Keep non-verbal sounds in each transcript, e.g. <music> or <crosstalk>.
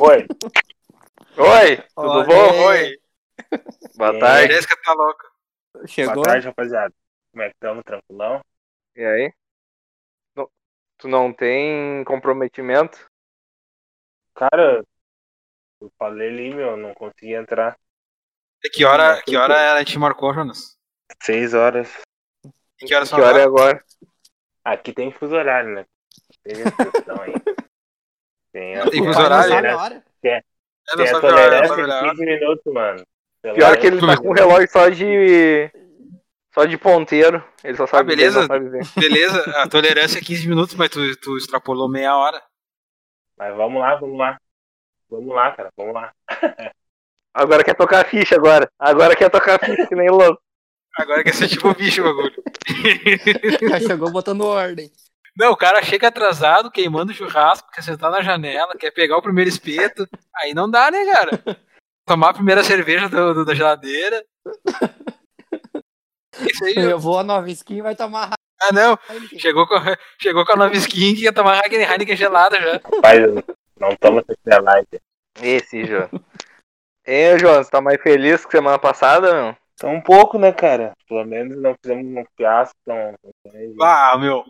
Oi. Oi, tudo Olha bom? Oi, Boa É. tarde. Jéssica tá louca. Chegou? Boa tarde, rapaziada. Como é que estamos? Tranquilão? E aí? Não- Tu não tem comprometimento? Cara, eu falei ali, meu, não consegui entrar. E Que hora, que hora a gente marcou, Jonas? Seis horas. E que hora Que são hora é agora? Aqui tem fuso horário, né? Teve aí. <laughs> Tem a, Tem fuso horário, né? a hora. É, tem a não tolerância a de hora. 15 minutos, mano. Pior que ele tá com o relógio só de. só de ponteiro. Ele só sabe Ah, beleza. ele não sabe ver. Beleza, a tolerância é 15 minutos, mas tu, tu extrapolou meia hora. Mas vamos lá, vamos lá. Vamos lá, cara, vamos lá. <laughs> Agora quer tocar a ficha agora. Agora quer tocar a ficha, que nem louco. Agora quer ser tipo bicho o bagulho. <laughs> Já chegou botando ordem. Não, o cara chega atrasado, queimando o churrasco, quer sentar na janela, quer pegar o primeiro espeto. Aí não dá, né, cara? Tomar a primeira cerveja do- do- da geladeira. Isso aí. Eu vou a nova skin e vai tomar Ah, não. Chegou com, chegou com a nova skin que ia tomar Heineken, Heineken gelada já. Rapaz, não toma essa light. Esse, João. Ei, João, você tá mais feliz que semana passada, não? Então um pouco, né, cara? Pelo menos não fizemos um fiasco tão. Ah, meu.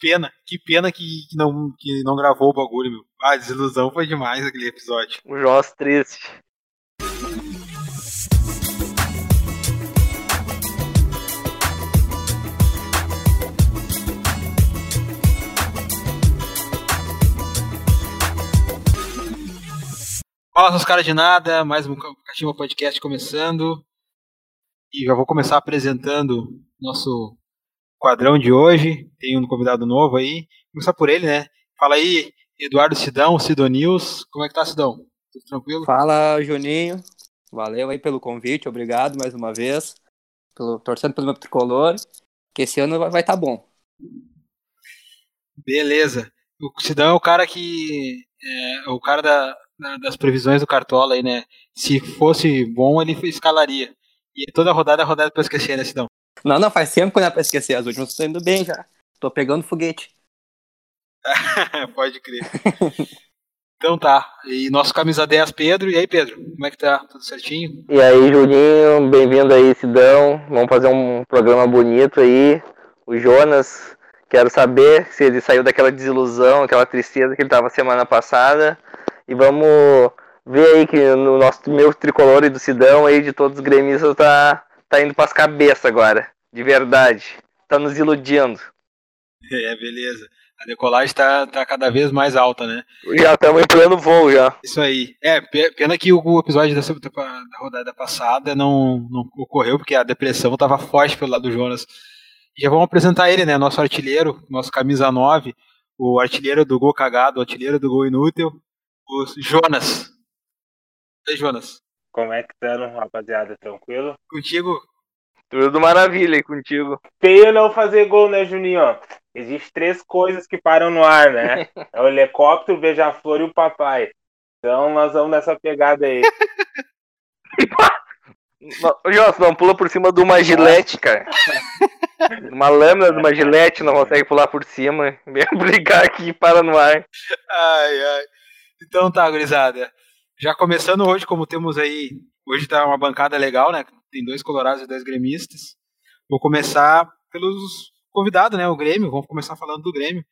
Pena. Que pena que, que não, que não gravou o bagulho, meu. Ah, desilusão foi demais aquele episódio. O João triste. Fala, seus caras de nada. Mais um Catimba Podcast começando. E já vou começar apresentando nosso quadrão de hoje. Tem um convidado novo aí. Vou começar por ele, né? Fala aí, Eduardo Sidão, Sidon News. Como é que tá, Sidão? Tudo tranquilo? Fala, Juninho. Valeu aí pelo convite, obrigado mais uma vez. Pelo, torcendo pelo meu tricolor. Que esse ano vai estar bom. Beleza. O Sidão é o cara que. É o cara da, da- das previsões do Cartola aí, né? Se fosse bom, ele escalaria. E toda rodada é rodada pra esquecer, né, Sidão? Não, não, faz tempo que não é pra esquecer. As últimas estão indo bem já. Tô pegando foguete. <laughs> Pode crer. Então tá. E nosso camisa 10, Pedro. E aí, Pedro? Como é que tá? Tudo certinho? E aí, Juninho, bem-vindo aí, Sidão. Vamos fazer um programa bonito aí. O Jonas, quero saber se ele saiu daquela desilusão, aquela tristeza que ele tava semana passada. E vamos ver aí que no nosso meu tricolor e do Sidão aí, de todos os gremistas, tá, tá indo pras cabeças agora. De verdade. Tá nos iludindo. <laughs> É, beleza. A decolagem tá, tá cada vez mais alta, né? Já estamos em pleno voo já. Isso aí. É, pe- pena que o, episódio dessa, da rodada passada não, não ocorreu, porque a depressão tava forte pelo lado do Jonas. Já vamos apresentar ele, né? Nosso artilheiro, nosso camisa 9, o artilheiro do gol cagado, o artilheiro do gol inútil, o Jonas. E Jonas? Como é que estão, rapaziada? Tranquilo? Contigo? Tudo maravilha aí contigo. Feio não fazer gol, né, Juninho? Existem três coisas que param no ar, né? <laughs> É o helicóptero, o beija-flor e o papai. Então nós vamos nessa pegada aí. <laughs> Não, Jonas, não pula por cima de uma gilete, cara. <laughs> Uma lâmina de uma gilete não consegue pular por cima. Vem brincar aqui e para no ar. Ai, ai. Então tá, gurizada. Já começando hoje, como temos aí. Hoje tá uma bancada legal, né? Tem dois colorados e dois gremistas. Vou começar pelos convidados, né? O Grêmio. Vamos começar falando do Grêmio.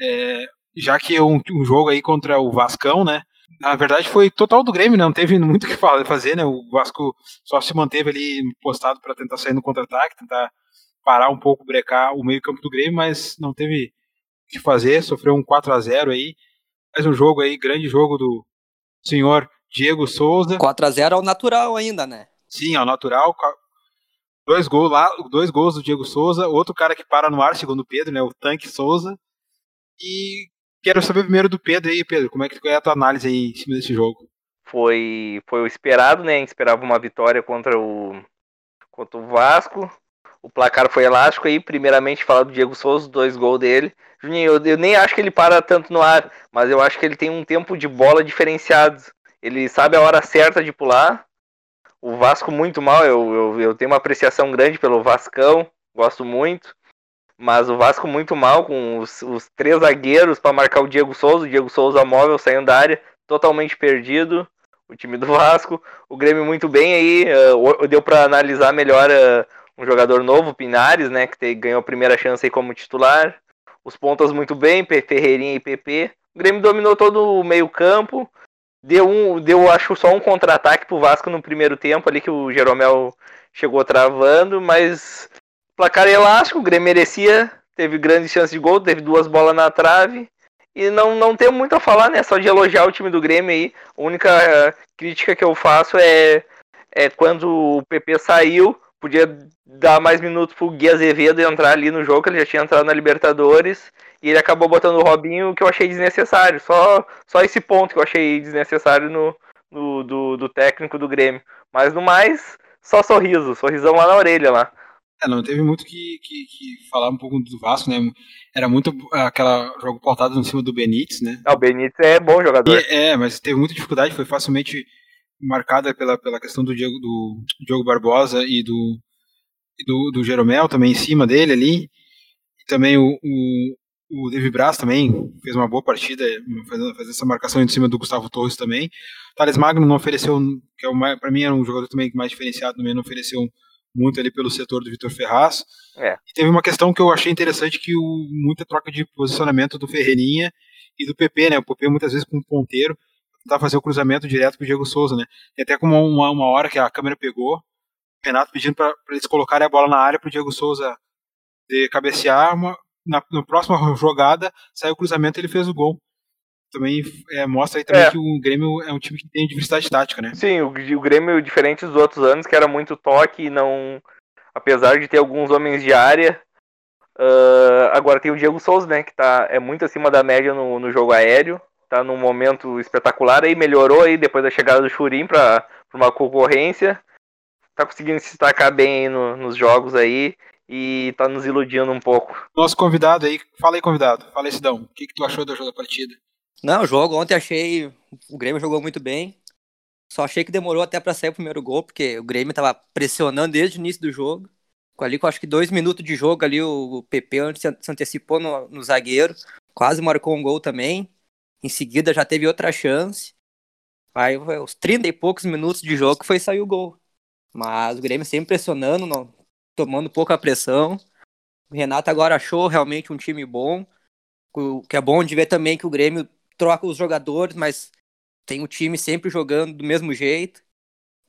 É, já que um, um jogo aí contra o Vascão, né? Na verdade foi total do Grêmio, né? Não teve muito o que fa- fazer, né? O Vasco só se manteve ali postado para tentar sair no contra-ataque, tentar parar um pouco, brecar o meio-campo do Grêmio, mas não teve o que fazer, sofreu um 4 a 0 aí. Mais um jogo aí, grande jogo do senhor Diego Souza. 4x0 ao natural ainda, né? Sim, ao natural. Dois gols lá, dois gols do Diego Souza, outro cara que para no ar, segundo o Pedro, né? O Tanque Souza. E quero saber primeiro do Pedro aí, Pedro, como é que é a tua análise aí em cima desse jogo? Foi, foi o esperado, né? A gente esperava uma vitória contra o, contra o Vasco. O placar foi elástico aí. Primeiramente, falar do Diego Souza, dois gols dele. Juninho, eu, eu nem acho que ele para tanto no ar, mas eu acho que ele tem um tempo de bola diferenciado. Ele sabe a hora certa de pular. O Vasco muito mal, eu, eu, eu tenho uma apreciação grande pelo Vascão, gosto muito. Mas o Vasco muito mal, com os, os três zagueiros para marcar o Diego Souza, o Diego Souza móvel saindo da área, totalmente perdido, o time do <laughs> Vasco. O Grêmio muito bem aí, uh, deu para analisar melhor uh, um jogador novo, Pinares, né, que ganhou a primeira chance aí como titular. Os pontas muito bem, Ferreirinha e PP. O Grêmio dominou todo o meio-campo. Deu um, deu acho só um contra-ataque pro Vasco no primeiro tempo ali que o Jeromel chegou travando, mas placar elástico, o Grêmio merecia, teve grandes chances de gol, teve duas bolas na trave. E não, não tenho muito a falar, né? Só de elogiar o time do Grêmio aí. A única uh, crítica que eu faço é, é quando o PP saiu, podia dar mais minutos pro Gui Azevedo entrar ali no jogo, que ele já tinha entrado na Libertadores. E ele acabou botando o Robinho, que eu achei desnecessário. Só, só esse ponto que eu achei desnecessário no, no do, do técnico do Grêmio. Mas no mais, só sorriso, sorrisão lá na orelha lá. É, não teve muito que, que, que, falar um pouco do Vasco, né? Era muito aquela jogo pautado em cima do Benítez, né? Ah, o Benítez é bom jogador. E, é, mas teve muita dificuldade, foi facilmente marcada pela, pela questão do Diego, do Diogo Barbosa e do, do, do Jeromel também em cima dele ali. E também o, o, o David Braz também fez uma boa partida, fazendo, fazendo essa marcação em cima do Gustavo Torres também. O Thales Magno não ofereceu, que é para mim era um jogador também mais diferenciado, também não ofereceu muito ali pelo setor do Vitor Ferraz. É. E teve uma questão que eu achei interessante, que o, muita troca de posicionamento do Ferreirinha e do PP, né? O PP muitas vezes com o ponteiro, tentar fazer o cruzamento direto pro Diego Souza, né? E até como uma, uma hora que a câmera pegou, o Renato pedindo para eles colocarem a bola na área pro Diego Souza de cabecear, uma, na, na próxima <laughs> jogada saiu o cruzamento e ele fez o gol também é, mostra aí também é. que o Grêmio é um time que tem diversidade tática, né? Sim, o, o Grêmio, diferente dos outros anos, que era muito toque e não. Apesar de ter alguns homens de área. Uh, agora tem o Diego Souza, né? Que tá, é muito acima da média no, no jogo aéreo. Tá num momento espetacular aí, melhorou aí depois da chegada do Churim para uma concorrência. Tá conseguindo se destacar bem aí no, nos jogos aí e tá nos iludindo um pouco. Nosso convidado aí, fala aí, convidado. Fala aí, Sidão. O que, que tu achou do jogo da partida? Não, o jogo ontem achei. O Grêmio jogou muito bem. Só achei que demorou até para sair o primeiro gol, porque o Grêmio tava pressionando desde o início do jogo. Ali com acho que dois minutos de jogo ali, o PP se antecipou no, no zagueiro, quase marcou um gol também. Em seguida já teve outra chance. Aí os 30 e poucos minutos de jogo foi sair o gol. Mas o Grêmio sempre pressionando, não, tomando pouca pressão. O Renato agora achou realmente um time bom. O que é bom de ver também que o Grêmio troca os jogadores, mas tem o time sempre jogando do mesmo jeito.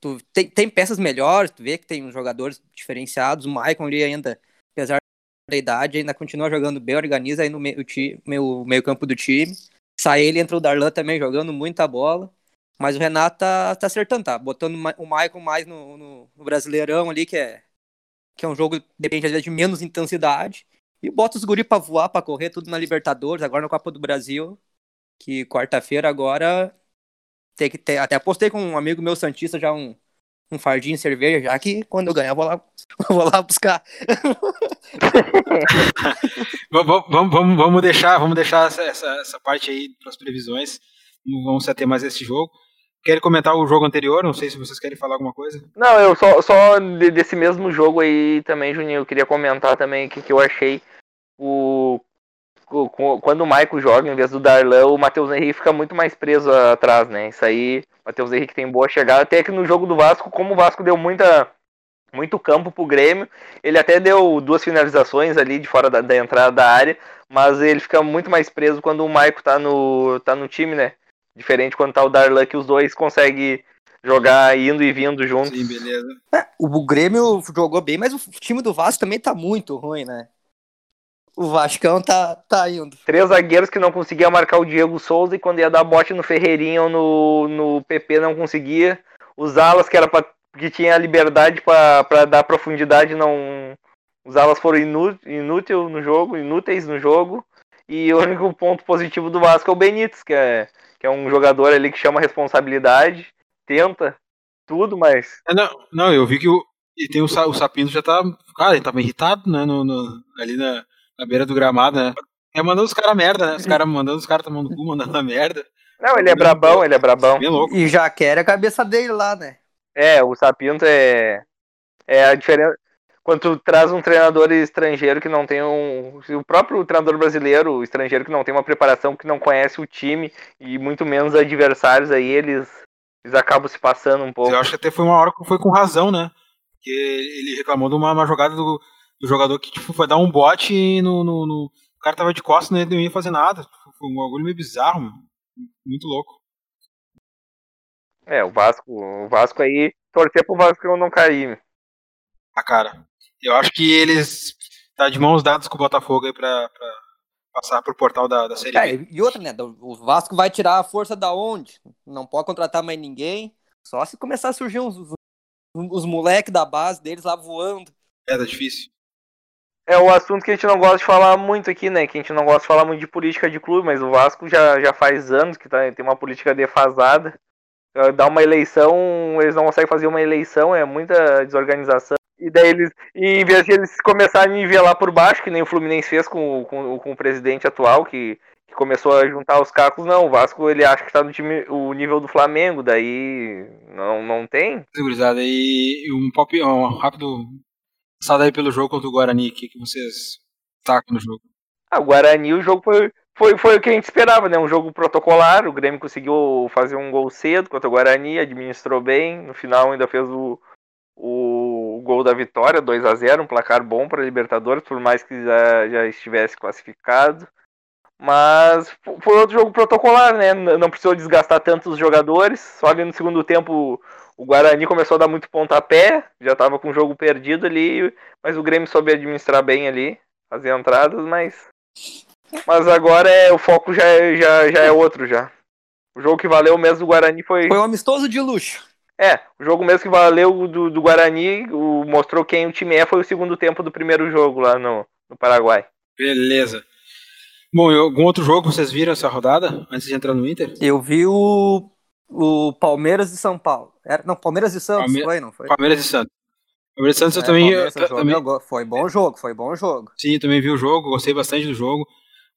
Tu, tem, tem peças melhores, tu vê que tem uns jogadores diferenciados. O Maicon ali ainda, apesar da idade, ainda continua jogando bem, organiza aí no meio, meio, meio campo do time. Sai ele, entra o Darlan também jogando muita bola. Mas o Renato tá, tá acertando, tá? Botando o Maicon mais no, no, no, Brasileirão ali, que é, que é um jogo que depende às vezes de menos intensidade. E bota os guri pra voar, pra correr, tudo na Libertadores, agora na Copa do Brasil que quarta-feira agora tem que ter. Até postei com um amigo meu Santista já um, um fardinho de cerveja, já que quando eu ganhar eu vou lá, <laughs> vou lá buscar. <laughs> vamos, vamos, vamos, deixar, vamos deixar essa, essa, essa parte aí para as previsões. Não vamos se ater mais esse jogo. Querem comentar o jogo anterior? Não sei se vocês querem falar alguma coisa. Não, eu só, só desse mesmo jogo aí também, Juninho, eu queria comentar também o que, que eu achei o quando o Maico joga em vez do Darlan, o Matheus Henrique fica muito mais preso atrás, né? Isso aí, o Matheus Henrique tem boa chegada. Até que no jogo do Vasco, como o Vasco deu muita, muito campo pro Grêmio, ele até deu duas finalizações ali de fora da, da entrada da área, mas ele fica muito mais preso quando o Maico tá no, tá no time, né? Diferente quando tá o Darlan, que os dois conseguem jogar indo e vindo juntos. Sim, beleza. É, o Grêmio jogou bem, mas o time do Vasco também tá muito ruim, né? O Vascão tá, tá indo. Três zagueiros que não conseguiam marcar o Diego Souza e quando ia dar bote no Ferreirinho ou no, no PP não conseguia. Os alas que era pra, que tinha a liberdade para dar profundidade não os alas foram inúteis no jogo, inúteis no jogo. E o único ponto positivo do Vasco é o Benítez, que é, que é um jogador ali que chama responsabilidade, tenta tudo, mas. É, não, não, eu vi que o, e tem o, o Sapino já tá. Cara, ele tava irritado, né? No, no, ali na, na beira do gramado, né? É mandando os caras merda, né? Os <laughs> caras mandando os caras tomando cu, mandando a merda. Não, ele é brabão, ele é brabão. Bem louco. E já quer a cabeça dele lá, né? É, o Sapinto é. É a diferença. quando tu traz um treinador estrangeiro que não tem um. O próprio treinador brasileiro, o estrangeiro que não tem uma preparação, que não conhece o time e muito menos adversários, aí eles, eles acabam se passando um pouco. Eu acho que até foi uma hora que foi com razão, né? Porque ele reclamou de uma, uma jogada do, do, jogador que tipo, foi dar um bote no, no, no, O cara tava de costas, né, não ia fazer nada. Foi um bagulho meio bizarro, mano. Muito louco. É, o Vasco, o Vasco aí, torcer pro Vasco não cair. A cara. Eu acho que eles tá de mãos dadas com o Botafogo aí pra, pra passar pro portal da, da Série é, E outra, né? O Vasco vai tirar a força da onde? Não pode contratar mais ninguém. Só se começar a surgir uns, uns, uns moleques da base deles lá voando. É, tá difícil. É o assunto que a gente não gosta de falar muito aqui, né? Que a gente não gosta de falar muito de política de clube, mas o Vasco já, já faz anos que tá, tem uma política defasada. Dá uma eleição, eles não conseguem fazer uma eleição, é muita desorganização. E daí eles, em vez de eles começarem a nivelar por baixo, que nem o Fluminense fez com, com, com o presidente atual, que, que começou a juntar os cacos, não, o Vasco ele acha que está no time, o nível do Flamengo, daí não, não tem. Segurizada, e um, pop, um rápido passada aí pelo jogo contra o Guarani, o que, que vocês tacam no jogo? Ah, o Guarani, o jogo foi, foi, foi o que a gente esperava, né? Um jogo protocolar, o Grêmio conseguiu fazer um gol cedo contra o Guarani, administrou bem, no final ainda fez o, o gol da vitória, 2 a 0 um placar bom para a Libertadores, por mais que já, já estivesse classificado. Mas foi outro jogo protocolar, né? Não precisou desgastar tantos jogadores. Só ali no segundo tempo o Guarani começou a dar muito pontapé, já estava com o jogo perdido ali, mas o Grêmio soube administrar bem ali, fazer entradas, mas. Mas agora é, o foco já, é, já, já é outro já. O jogo que valeu mesmo do Guarani foi. Foi um amistoso de luxo. É, o jogo mesmo que valeu do, do Guarani, o, mostrou quem o time é, foi o segundo tempo do primeiro jogo lá no, no Paraguai. Beleza. Bom, e algum outro jogo vocês viram essa rodada, antes de entrar no Inter? Eu vi o, o Palmeiras e São Paulo. Era, não, Palmeiras e Santos, Palme foi, não foi? Palmeiras e Santos. Palmeiras e Santos é, eu também... Eu, também... Foi bom jogo, foi bom jogo. Sim, eu também vi o jogo, gostei bastante do jogo.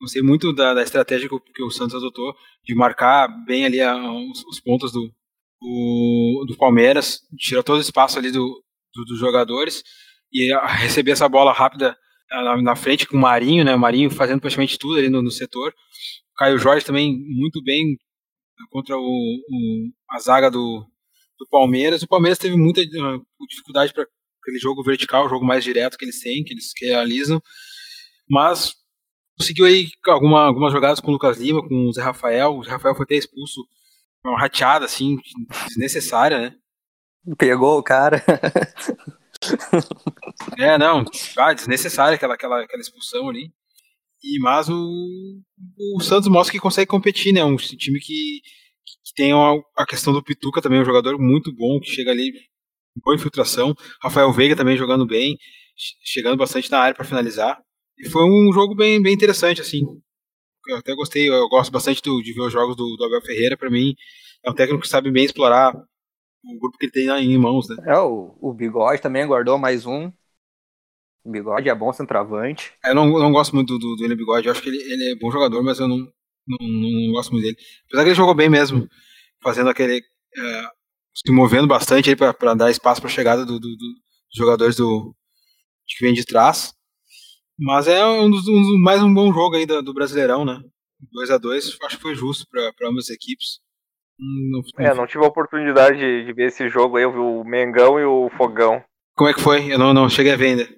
Gostei muito da, da estratégia que, que o Santos adotou, de marcar bem ali a, os, os pontos do, o, do Palmeiras, tirou todo o espaço ali do, do dos jogadores e receber essa bola rápida na, na, frente com o Marinho, né? O Marinho fazendo praticamente tudo ali no, no setor. O Caio Jorge também muito bem contra o, o a zaga do, do Palmeiras. O Palmeiras teve muita uh, dificuldade para aquele jogo vertical, o jogo mais direto que eles têm, que eles realizam, mas conseguiu aí alguma, algumas jogadas com o Lucas Lima, com o Zé Rafael. O Zé Rafael foi até expulso uma rateada, assim, desnecessária, né? Pegou o cara. é, não, ah, desnecessária aquela, aquela, aquela expulsão ali. E, mas o, o Santos mostra que consegue competir, né? Um time que, que tem uma, a questão do Pituca também, um jogador muito bom, que chega ali boa infiltração. Rafael Veiga também jogando bem, chegando bastante na área para finalizar. E foi um jogo bem, bem interessante, assim eu até gostei, eu gosto bastante do, de ver os jogos do, do Abel Ferreira, para mim é um técnico que sabe bem explorar o grupo que ele tem em mãos, né? É, o, o Bigode também guardou mais um. Bigode é bom centroavante. Eu não, não gosto muito do, do, do Bigode, eu acho que ele, ele é bom jogador, mas eu não, não, não, gosto muito dele. Apesar que ele jogou bem mesmo, fazendo aquele. É, se movendo bastante aí para dar espaço para a chegada do, do, dos jogadores do, que vem de trás. Mas é um dos, um mais um bom jogo aí do, do Brasileirão, né? 2 a 2 acho que foi justo para ambas as equipes. Não, não, é, não tive a oportunidade de, de, ver esse jogo aí, eu vi o Mengão e o Fogão. Como é que foi? Eu não, não cheguei a ver ainda.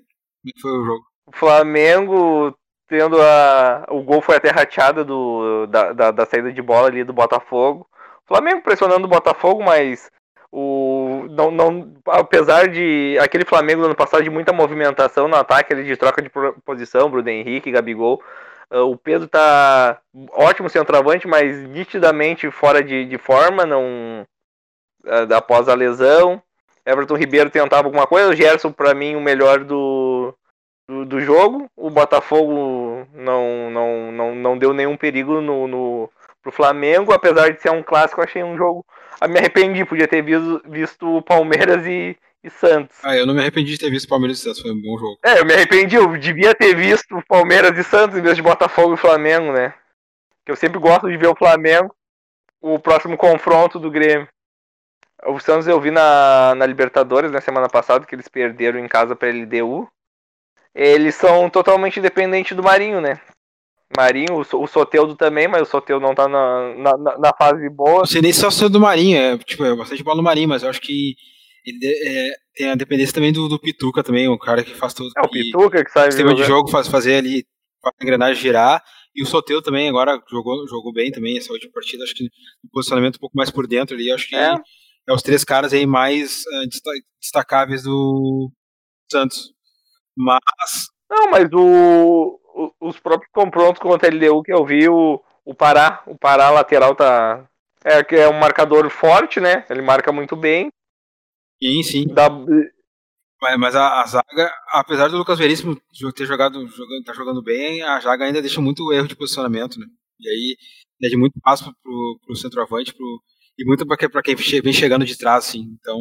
É foi o jogo? O Flamengo tendo a. O gol foi até rateado do, da, da, da saída de bola ali do Botafogo. O Flamengo pressionando o Botafogo, mas o, não, não, apesar de aquele Flamengo do ano passado de muita movimentação no ataque, de troca de posição, Bruno Henrique, Gabigol, uh, o Pedro tá ótimo centroavante, mas nitidamente fora de, de forma, não uh, após a lesão. Everton Ribeiro tentava alguma coisa, o Gerson para mim o melhor do, do, do, jogo. O Botafogo não, não, não, não deu nenhum perigo no, no pro Flamengo, apesar de ser um clássico, achei um jogo ah, me arrependi, podia ter visto, visto Palmeiras e, e Santos. Ah, eu não me arrependi de ter visto Palmeiras e Santos, foi um bom jogo. É, eu me arrependi, eu devia ter visto Palmeiras e Santos em vez de Botafogo e Flamengo, né? Que eu sempre gosto de ver o Flamengo, o próximo confronto do Grêmio. O Santos eu vi na, na Libertadores na semana passada que eles perderam em casa pra LDU. Eles são totalmente independentes do Marinho, né? Marinho, o, o Soteudo também, mas o Soteudo não tá na, na, na fase boa. Não sei nem se é só do Marinho, é, tipo, é bastante bola no Marinho, mas eu acho que ele é, tem a dependência também do, do, Pituca também, o cara que faz tudo. É o Pituca que sai. O sistema de jogo faz fazer ali a engrenagem girar. E o Soteudo também agora jogou, jogou bem também essa última partida, acho que no posicionamento um pouco mais por dentro ali, acho que é, é os três caras aí mais uh, destacáveis do Santos. Mas. Não, mas o, o os próprios confrontos contra a LDU que eu vi, o, o Pará, o Pará lateral tá. É que é um marcador forte, né? Ele marca muito bem. Sim, sim. Mas, mas a, a, zaga, apesar do Lucas Veríssimo ter jogado, jogando, tá jogando bem, a zaga ainda deixa muito erro de posicionamento, né? E aí é de muito passo pro, pro centroavante, pro, e muito para quem vem chegando de trás, assim. Então,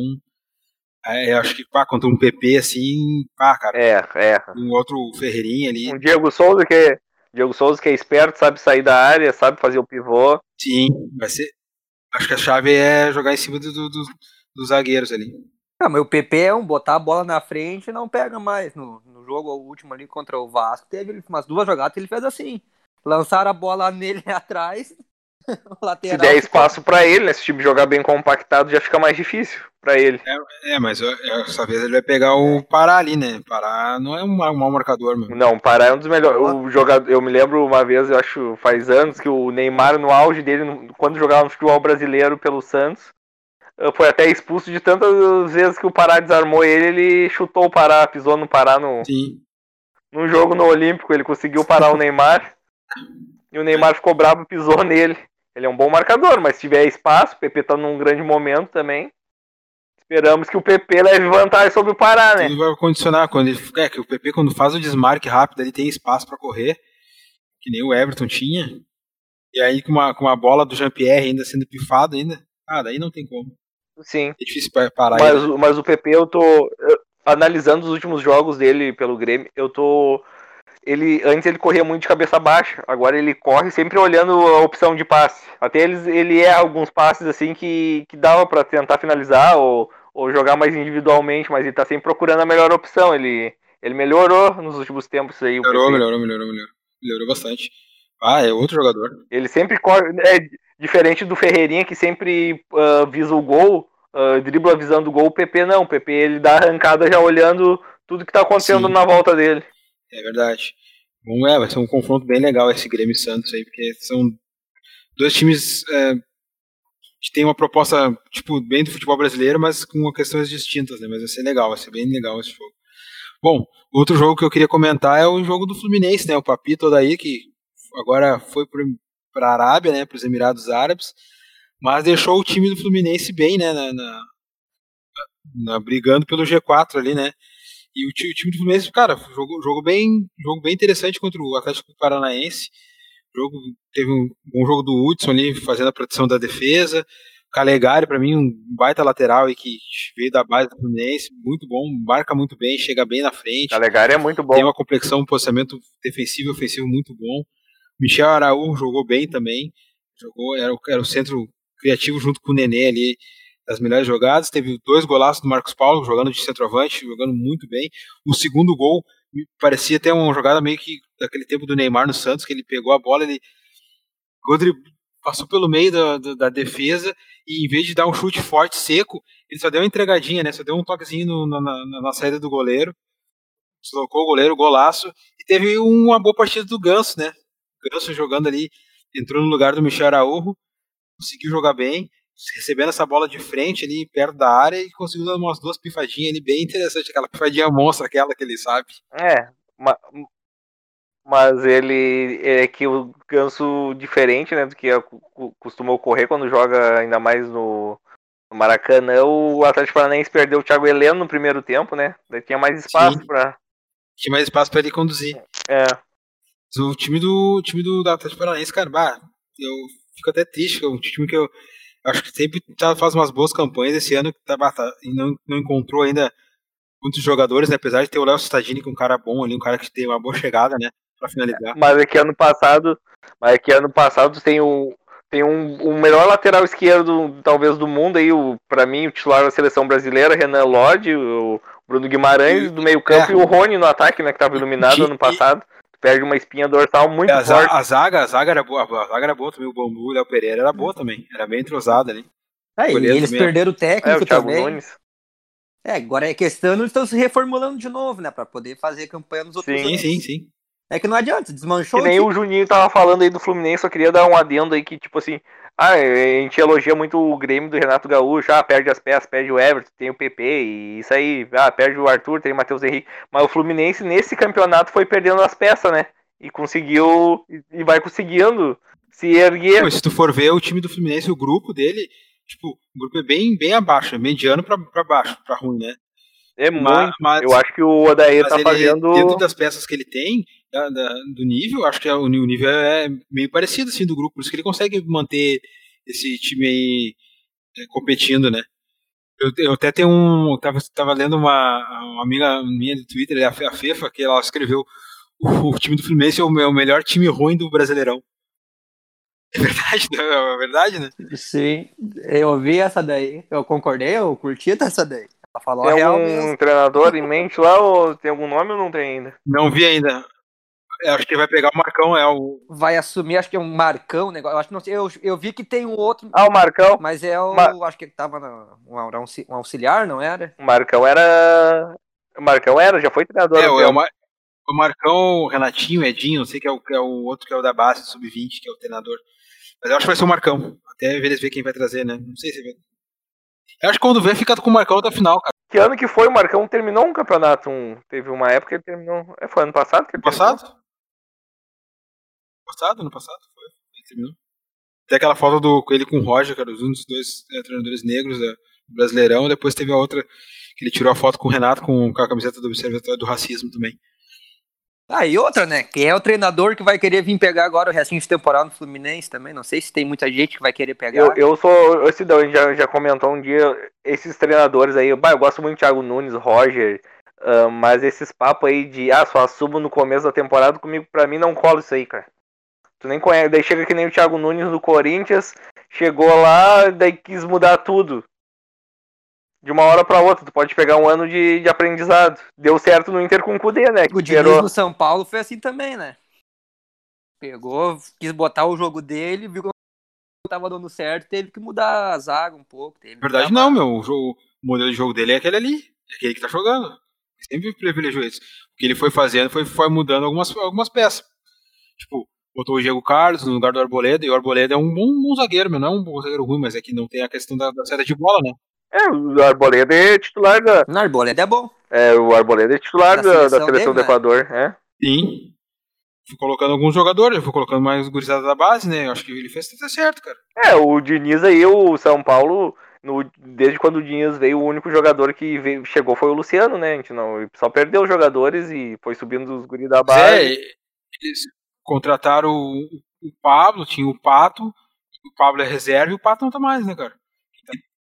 é, eu acho que pá, contra um PP assim, pá, cara. É, é. Um outro Ferreirinha ali. Um Diego Souza que é, Diego Souza que é esperto, sabe sair da área, sabe fazer o pivô. Sim, vai ser. Acho que a chave é jogar em cima do, do, do dos zagueiros ali. Ah, mas o PP é um botar a bola na frente e não pega mais. No, no jogo último ali contra o Vasco, teve umas duas jogadas que ele fez assim. Lançaram a bola <laughs> nele atrás. <laughs> lateral, Se der espaço para ele, né? Se o time jogar bem compactado, já fica mais difícil para ele. É, é mas dessa vez ele vai pegar o Pará ali, né? Pará não é um mau marcador, mano. Não, Pará é um dos melhores. O jogador, eu me lembro uma vez, eu acho, faz anos, que o Neymar, no auge dele, quando jogava no futebol brasileiro pelo Santos, foi até expulso de tantas vezes que o Pará desarmou ele, ele chutou o Pará, pisou no Pará no, Sim. num jogo no Olímpico, ele conseguiu parar o <laughs> Neymar. E o Neymar ficou bravo pisou nele. Ele é um bom marcador, mas se tiver espaço, o PP tá num grande momento também. Esperamos que o PP leve vantagem sobre o Pará, né? Ele vai condicionar quando ele, é que o PP quando faz o desmarque rápido, ele tem espaço para correr, que nem o Everton tinha. E aí com uma, com uma bola do Jean-Pierre ainda sendo pifado ainda, ah, daí não tem como. Sim. É difícil parar mas, ele. mas o PP, eu tô eu, analisando os últimos jogos dele pelo Grêmio, eu tô. Ele, antes ele corria muito de cabeça baixa, agora ele corre sempre olhando a opção de passe. Até ele, ele é alguns passes assim que, que dava para tentar finalizar ou, ou jogar mais individualmente, mas ele tá sempre procurando a melhor opção. Ele, ele melhorou nos últimos tempos aí. Melhorou, melhorou, melhorou, melhorou. Melhorou bastante. Ah, é outro jogador. Ele sempre corre. É, diferente do Ferreirinha que sempre uh, visa o gol, uh, dribla visando o gol, o PP não. O PP ele dá arrancada já olhando tudo que tá acontecendo Sim. na volta dele. É verdade. Bom, é, vai ser um confronto bem legal esse Grêmio Santos aí, porque são dois times é, que tem uma proposta, tipo, bem do futebol brasileiro, mas com questões distintas, né? Mas vai ser legal, vai ser bem legal esse jogo. Bom, outro jogo que eu queria comentar é o jogo do Fluminense, né? O Papito daí, que agora foi para a Arábia, né? Para os Emirados Árabes mas deixou o time do Fluminense bem, né, na, na, na brigando pelo G4 ali, né, e o, o, time do Fluminense, cara, jogou, jogou bem, jogo bem interessante contra o Atlético Paranaense, o jogo teve um bom jogo do Hudson ali, fazendo a proteção da defesa, Calegari, para mim, um baita lateral e que veio da base do Fluminense, muito bom, marca muito bem, chega bem na frente. Calegari é muito bom. Tem uma complexão, um posicionamento defensivo e ofensivo muito bom. Michel Araújo jogou bem também, jogou, era, era o centro criativo junto com o Nenê ali das melhores jogadas. Teve dois golaços do Marcos Paulo jogando de centroavante, jogando muito bem. O segundo gol parecia até uma jogada meio que daquele tempo do Neymar no Santos, que ele pegou a bola, ele passou pelo meio da, da, da, defesa e em vez de dar um chute forte, seco, ele só deu uma entregadinha, né? Só deu um toquezinho no, na, na, na, saída do goleiro. Deslocou o goleiro, golaço. E teve uma boa partida do Ganso, né? Ganso jogando ali, entrou no lugar do Michel Araújo conseguiu jogar bem, recebendo essa bola de frente ali perto da área e conseguiu dar umas duas pifadinhas ali bem interessante, aquela pifadinha monstra aquela que ele sabe. É, mas ele é que o ganso diferente, né, do que costuma ocorrer quando joga ainda mais no, no Maracanã, o Atlético Paranaense perdeu o Thiago Heleno no primeiro tempo, né? Daí tinha mais espaço para tinha mais espaço para ele conduzir. É. O time do o time do Atlético Paranaense, cara, bah, eu fico até triste, é um time que eu acho que sempre tá, faz umas boas campanhas esse ano tá, tá, e não, não encontrou ainda muitos jogadores, né? Apesar de ter o Léo Cittadini, que é um cara bom ali, um cara que tem uma boa chegada, né? Pra finalizar. Mas é que ano passado. Mas é que ano passado tem o. tem um, um melhor lateral esquerdo, talvez, do mundo aí, o, pra mim, o titular da seleção brasileira, Renan Lodge, o Bruno Guimarães do meio campo É. e o Rony no ataque, né, que tava iluminado E- ano passado. Perde uma espinha dorsal muito A, za- forte. a zaga, a zaga era boa, a zaga era boa também, o Bambu, o Léo Pereira era boa também, era bem entrosada ali. É, e Goleiro eles também. perderam o É, técnico o Thiago também. Nunes. É, agora é questão, eles estão se reformulando de novo, né? Pra poder fazer campanha nos outros Sim, anos. Sim, sim, sim. É que não adianta, desmanchou Que nem o o Juninho tava falando aí do Fluminense, só queria dar um adendo aí que, tipo assim, ah, a gente elogia muito o Grêmio do Renato Gaúcho, ah, perde as peças, perde o Everton, tem o PP, e isso aí, ah, perde o Arthur, tem o Matheus Henrique. Mas o Fluminense nesse campeonato foi perdendo as peças, né? E conseguiu, e- vai conseguindo se erguer. Pô, se tu for ver o time do Fluminense, o grupo dele, tipo, o grupo é bem, bem abaixo, é mediano pra, pra baixo, pra ruim, né? É muito. Mas, mas, Eu acho que o Odair mas tá ele, fazendo. dentro das peças que ele tem, da- da- do nível, acho que é- o nível é meio parecido, assim, do grupo, por isso que ele consegue manter esse time aí é, competindo, né? Eu, eu até tenho um. Eu tava, tava lendo uma, uma amiga minha do Twitter, a Fe- a Fefa, que ela escreveu o, o time do Fluminense é o, me- o melhor time ruim do Brasileirão. É verdade, né? é verdade, né? Sim, eu ouvi essa daí. Eu concordei, eu curti essa daí. Ela falou Tem algum mesmo. treinador em mente lá ou tem algum nome ou não tem ainda? Não vi ainda. Eu acho que vai pegar o Marcão, é o. Vai assumir, acho que é um Marcão, negócio. Eu acho que não sei. Eu, eu vi que tem um outro, Ah, o Marcão. mas é o. Ma- Acho que tava na, um, era um auxi- um auxiliar, não era? O Marcão era. O Marcão era, já foi treinador. É, o, é o. Mar- o Marcão, o Renatinho, o Edinho, não sei que é o, que é o outro que é o da base, sub-20, que é o treinador. Mas eu acho que vai ser o Marcão. Até eles ver quem vai trazer, né? Não sei se vai. Eu acho que quando vê, fica com o Marcão até a final, cara. Que ano que foi o Marcão terminou um campeonato? Um... Teve uma época que ele terminou. É, foi ano passado que ele Passado? Passado, ano passado? Foi. Ele terminou. Tem aquela foto do com ele com o Roger, cara, os únicos dois é, treinadores negros é, do Brasileirão. Depois teve a outra que ele tirou a foto com o Renato com, com a camiseta do Observatório do Racismo também. Ah, e outra, né? Quem é o treinador que vai querer vir pegar agora o restinho de temporada no Fluminense também? Não sei se tem muita gente que vai querer pegar. Eu, eu sou. Esse gente já, já comentou um dia. Esses treinadores aí. Bah, eu gosto muito do Thiago Nunes, Roger. ah, mas esses papos aí de. Ah, só assumo no começo da temporada. Comigo, pra mim, não cola isso aí, cara. Tu nem conhece. Daí chega que nem o Thiago Nunes no Corinthians. Chegou lá, daí quis mudar tudo. De uma hora pra outra. Tu pode pegar um ano de, de aprendizado. Deu certo no Inter com o Cudê, né? O Que Diniz gerou. no São Paulo foi assim também, né? Pegou, quis botar o jogo dele, viu que não tava dando certo, teve que mudar a zaga um pouco. Teve Na verdade, não, meu. O, jogo- o modelo de jogo dele é aquele ali. É aquele que tá jogando. Sempre privilegiou isso. O que ele foi fazendo foi, foi mudando algumas, algumas peças. Tipo, botou o Diego Carlos no lugar do Arboleda, e o Arboleda é um bom, bom zagueiro, meu. Não é um bom zagueiro ruim, mas é que não tem a questão da, da saída de bola, né? É, o Arboleda é titular da. Não, Arboleda é bom. É, o Arboleda é titular Da da, da seleção seleção, dele, do né? Equador, é. Sim. Fui colocando alguns jogadores, fui colocando mais gurizada da base, né? Eu acho que ele fez até certo, cara. É, o Diniz aí, o São Paulo, no- desde quando o Diniz veio, o único jogador que veio- chegou foi o Luciano, né? A gente não, só perdeu os jogadores e foi subindo os guris da Mas base. é, eles contrataram o, o Pablo, tinha o Pato, o Pablo é reserva e o Pato não tá mais, né, cara?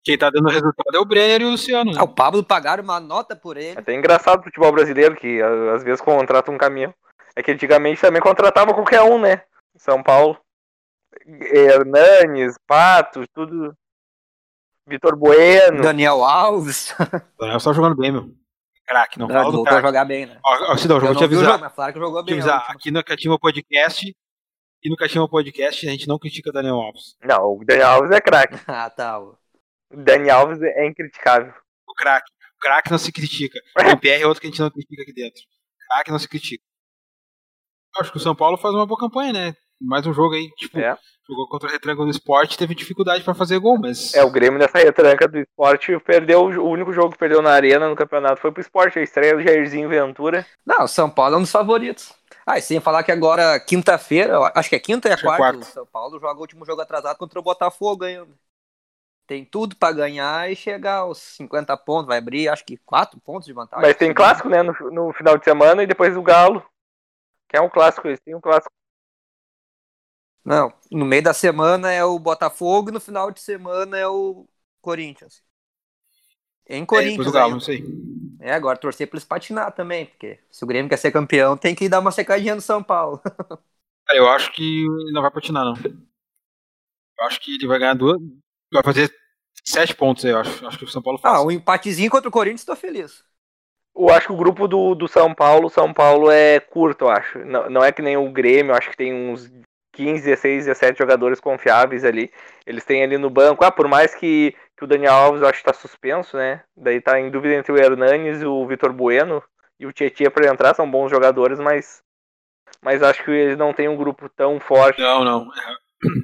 Quem tá dando resultado é o Brenner e o Luciano, né? Ah, o Pablo pagaram uma nota por ele. Até engraçado o futebol brasileiro, que às vezes contrata um caminhão. É que antigamente também contratava qualquer um, né? São Paulo. Hernanes, Pato, tudo. Vitor Bueno. Daniel Alves. O <laughs> Daniel tá jogando bem, meu. Craque, não do voltou a craque. jogar bem, né? Ó, ó, Cidão, Eu vou te não vi o avisar. jogo, mas falaram que jogou Vou te bem. avisar. Aqui no Catima Podcast, aqui no Catima Podcast, a gente não critica Daniel Alves. Não, o Daniel Alves é craque. <laughs> Ah, tá. O Daniel Alves é incriticável. O craque. O craque não se critica. O PR é outro que a gente não critica aqui dentro. Craque não se critica. Acho que o São Paulo faz uma boa campanha, né? Mais um jogo aí, tipo, É. jogou contra a retranca do esporte, teve dificuldade pra fazer gol, mas. É, o Grêmio nessa retranca do esporte perdeu. O único jogo que perdeu na arena no campeonato foi pro esporte, a estreia do Jairzinho Ventura. Não, o São Paulo é um dos favoritos. Ah, e sem falar que agora, quinta-feira, acho que é quinta e Acho que é quarta, quarta. o São Paulo joga o último jogo atrasado contra o Botafogo ainda. Tem tudo pra ganhar e chegar aos 50 pontos, vai abrir, acho que 4 pontos de vantagem. Mas tem clássico, né, no, no final de semana e depois o Galo. Que é um clássico, eles têm um clássico. Não, no meio da semana é o Botafogo e no final de semana é o Corinthians. Em É, Corinthians. do Galo, ainda. não sei. É, agora torcer pra eles patinar também, porque se o Grêmio quer ser campeão, tem que dar uma secadinha no São Paulo. Cara, <laughs> eu acho que ele não vai patinar, não. Eu acho que ele vai ganhar duas. Vai fazer sete pontos, eu acho. Acho que o São Paulo faz. Ah, um empatezinho contra o Corinthians, tô feliz. Eu acho que o grupo do, do São Paulo, São Paulo é curto, eu acho. Não, não é que nem o Grêmio, eu acho que tem uns 15, 16, 17 jogadores confiáveis ali. Eles têm ali no banco. Ah, por mais que, que o Daniel Alves eu acho que tá suspenso, né? Daí tá em dúvida entre o Hernanes, o Vitor Bueno e o Tietchan para entrar, são bons jogadores, mas mas acho que eles não têm um grupo tão forte. Não, não. É,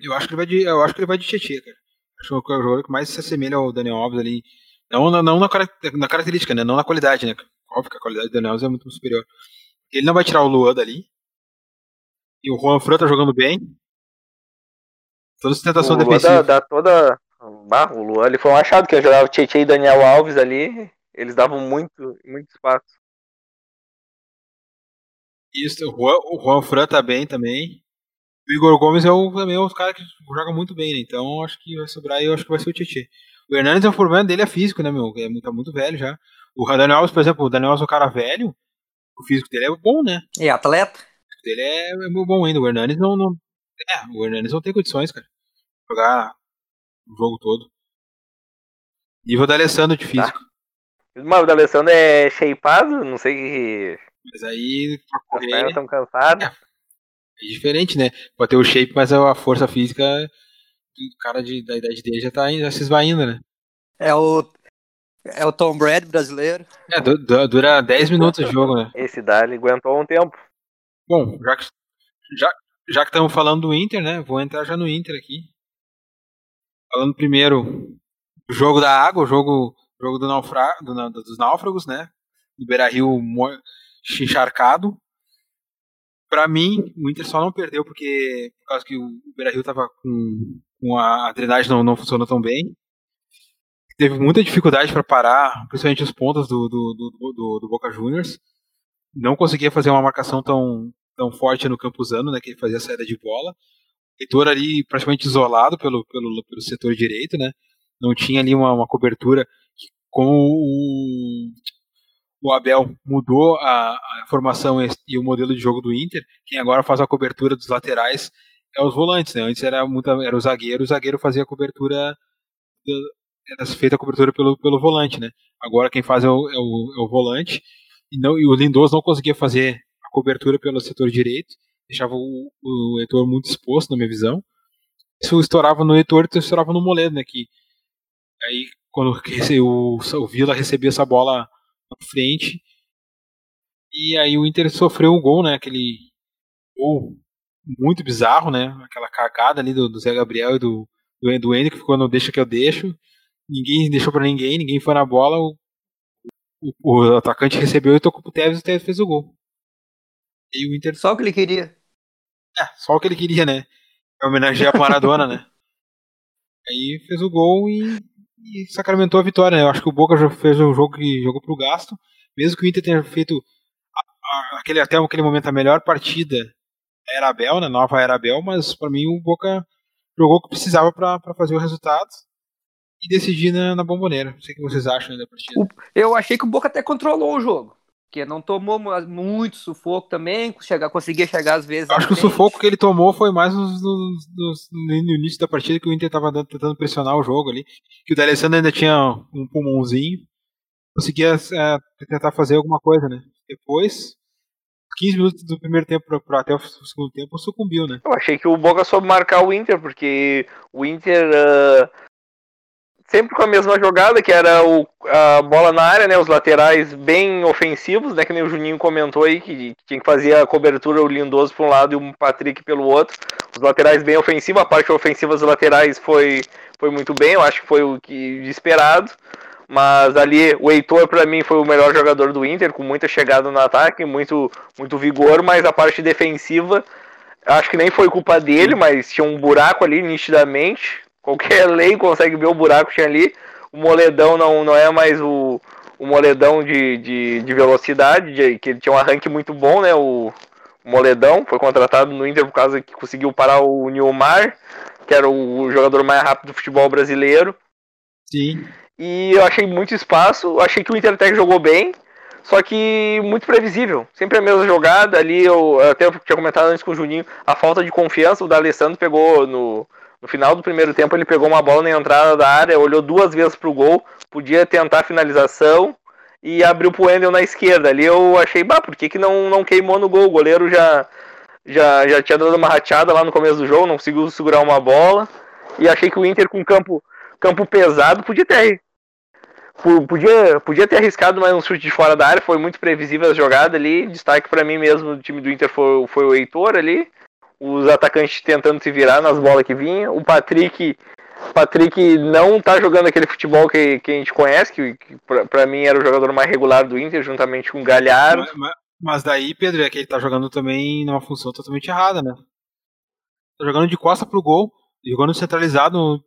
eu acho que ele vai de, eu acho que ele vai de Tietchan, cara. Acho que é o jogador que mais se assemelha ao Daniel Alves ali. Não, não, não na, na, característica, né? Não na qualidade, né? Óbvio que a qualidade do Daniel Alves é muito superior. Ele não vai tirar o Luan dali. E o Juan Fran tá jogando bem. Toda sustentação o defensiva. Dá, dá toda. Bah, o Luan ele foi um achado que jogava o Tietchan e Daniel Alves ali. Eles davam muito, muito espaço. Isso, o Juan, o Juan Fran tá bem também. O Igor Gomes é o, também é um cara que joga muito bem, né? Então acho que vai sobrar e eu acho que vai ser o Tietchan. O Hernandes é o problema dele é físico, né, meu? É, tá muito velho já. O Daniel Alves, por exemplo, o Daniel Alves é um cara velho. O físico dele é bom, né? E atleta? Dele é, é muito bom ainda. O Hernandes não, não. É, o Hernandes não tem condições, cara. Jogar o jogo todo. Nível da Alessandro de físico. Tá. Mas o da Alessandro é shapeado, não sei Mas aí. As pernas estão cansadas. É, é diferente, né? Pode ter o shape, mas a força física o cara de, da idade dele já tá já se esvaindo, né? É o. É o Tom Brady brasileiro. É, dura 10 minutos o jogo, né? Esse Dali aguentou um tempo. Bom, já que já, já que estamos falando do Inter, né? Vou entrar já no Inter aqui. Falando primeiro o jogo da água, o jogo, jogo do naufra, do, dos náufragos, né? Do Beira Rio encharcado. Pra mim, o Inter só não perdeu porque por causa que o Beira Rio tava com, com a, a drenagem não, não funcionou tão bem. Teve muita dificuldade para parar, principalmente os pontos do, do, do, do, do Boca Juniors. Não conseguia fazer uma marcação tão, tão forte no Campuzano, né, que ele fazia a saída de bola. Heitor ali praticamente isolado pelo, pelo, pelo setor direito, né? Não tinha ali uma, uma cobertura que, como o, o Abel mudou a, a, formação e o modelo de jogo do Inter, quem agora faz a cobertura dos laterais é os volantes, né? Antes era, muita, era o zagueiro, o zagueiro fazia a cobertura, era feita a cobertura pelo, pelo volante, né? Agora quem faz é o, é o, é o volante, e, não, e o Lindoso não conseguia fazer a cobertura pelo setor direito, deixava o, o Heitor muito exposto, na minha visão. Isso estourava no Heitor, então estourava no Moledo, né? Que aí quando <laughs> o, o Vila recebia essa bola na frente, e aí o Inter sofreu um gol, né? Aquele gol muito bizarro, né? Aquela cagada ali do, do Zé Gabriel e do, do, do Ender, que ficou no deixa que eu deixo. Ninguém deixou para ninguém, ninguém foi na bola. O, o, o, atacante recebeu e tocou pro Tevez e o Tevez fez o gol. E o Inter. Só o que ele queria. É, só o que ele queria, né? É homenagear a Maradona, né? <laughs> Aí fez o gol e, e, sacramentou a vitória, né? Eu acho que o Boca já fez o jogo que jogou pro gasto. Mesmo que o Inter tenha feito a, a, aquele, até aquele momento a melhor partida era Abel, né? Nova era Abel, mas para mim o Boca jogou o que precisava para fazer o resultado e decidir na, na bomboneira. Não sei o que vocês acham da partida. Eu achei que o Boca até controlou o jogo. Que não tomou muito sufoco também, chegar, conseguia chegar às vezes. Acho que o sufoco que ele tomou foi mais no, no, no início da partida que o Inter estava tentando pressionar o jogo ali. Que o D'Alessandro ainda tinha um pulmãozinho. Conseguia é, tentar fazer alguma coisa, né? Depois, 15 minutos do primeiro tempo para até o segundo tempo sucumbiu, né? Eu achei que o Boca soube marcar o Inter, porque o Inter uh, sempre com a mesma jogada, que era o, a bola na área, né? Os laterais bem ofensivos, né? Que nem o Juninho comentou aí, que, tinha que fazer a cobertura o Lindoso para um lado e o Patrick pelo outro. Os laterais bem ofensivos, a parte ofensiva dos laterais foi, foi muito bem, eu acho que foi o que esperado. Mas ali o Heitor para mim foi o melhor jogador do Inter, com muita chegada no ataque, muito, muito vigor, mas a parte defensiva acho que nem foi culpa dele, mas tinha um buraco ali nitidamente. Qualquer <laughs> lei consegue ver o buraco que tinha ali. O moledão não, não é mais o, o moledão de, de, de velocidade, de, que ele tinha um arranque muito bom, né? O, o moledão foi contratado no Inter por causa que conseguiu parar o Nilmar, que era o jogador mais rápido do futebol brasileiro. Sim. E eu achei muito espaço, achei que o Inter até jogou bem, só que muito previsível. Sempre a mesma jogada ali, eu até tinha comentado antes com o Juninho, a falta de confiança, o D'Alessandro pegou no, No final do primeiro tempo ele pegou uma bola na entrada da área, olhou duas vezes pro gol, podia tentar a finalização e abriu pro Wendel na esquerda. Ali eu achei, bah, por que, que não, não queimou no gol? O goleiro já, já, já tinha dado uma rateada lá no começo do jogo, não conseguiu segurar uma bola. E achei que o Inter com campo, campo pesado podia ter. Podia, podia ter arriscado mais um chute de fora da área, foi muito previsível a jogada ali. Destaque para mim mesmo do time do Inter foi, foi o Heitor ali. Os atacantes tentando se virar nas bolas que vinham. O Patrick Patrick não tá jogando aquele futebol que, que a gente conhece, que, que para mim era o jogador mais regular do Inter, juntamente com o Galhardo. Mas, mas, daí, Pedro, é que ele tá jogando também numa função totalmente errada, né? Tá jogando de costa pro gol, jogando centralizado no,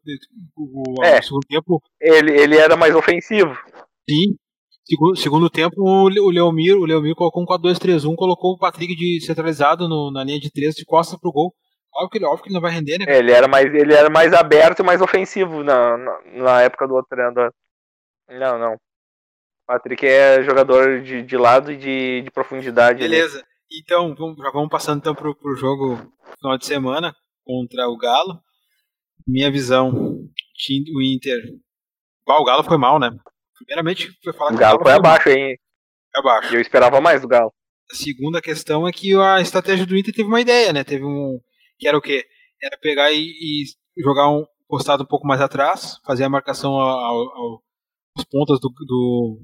no, é, segundo tempo. Ele, ele era mais ofensivo. Sim. Segundo, segundo tempo, o Leomir, o Leomir colocou um 4-2-3-1, colocou o Patrick de centralizado no, na linha de 3 de costa pro gol. Óbvio que, ele, óbvio que ele não vai render, né? É, ele era mais, ele era mais aberto e mais ofensivo na, na, na época do outro treinador. Não, não. Patrick é jogador de, de lado e de, de profundidade. Beleza. Ali. Então, vamos, já vamos passando então pro, pro jogo final de semana contra o Galo. Minha visão, o Inter. o Galo foi mal, né? Primeiramente, foi falar que o Galo, foi, foi abaixo, hein? Abaixo. Eu esperava mais do Galo. A segunda questão é que a estratégia do Inter teve uma ideia, né? Teve um. Que era o quê? Era pegar e, e jogar um postado um pouco mais atrás, fazer a marcação aos pontas do, do,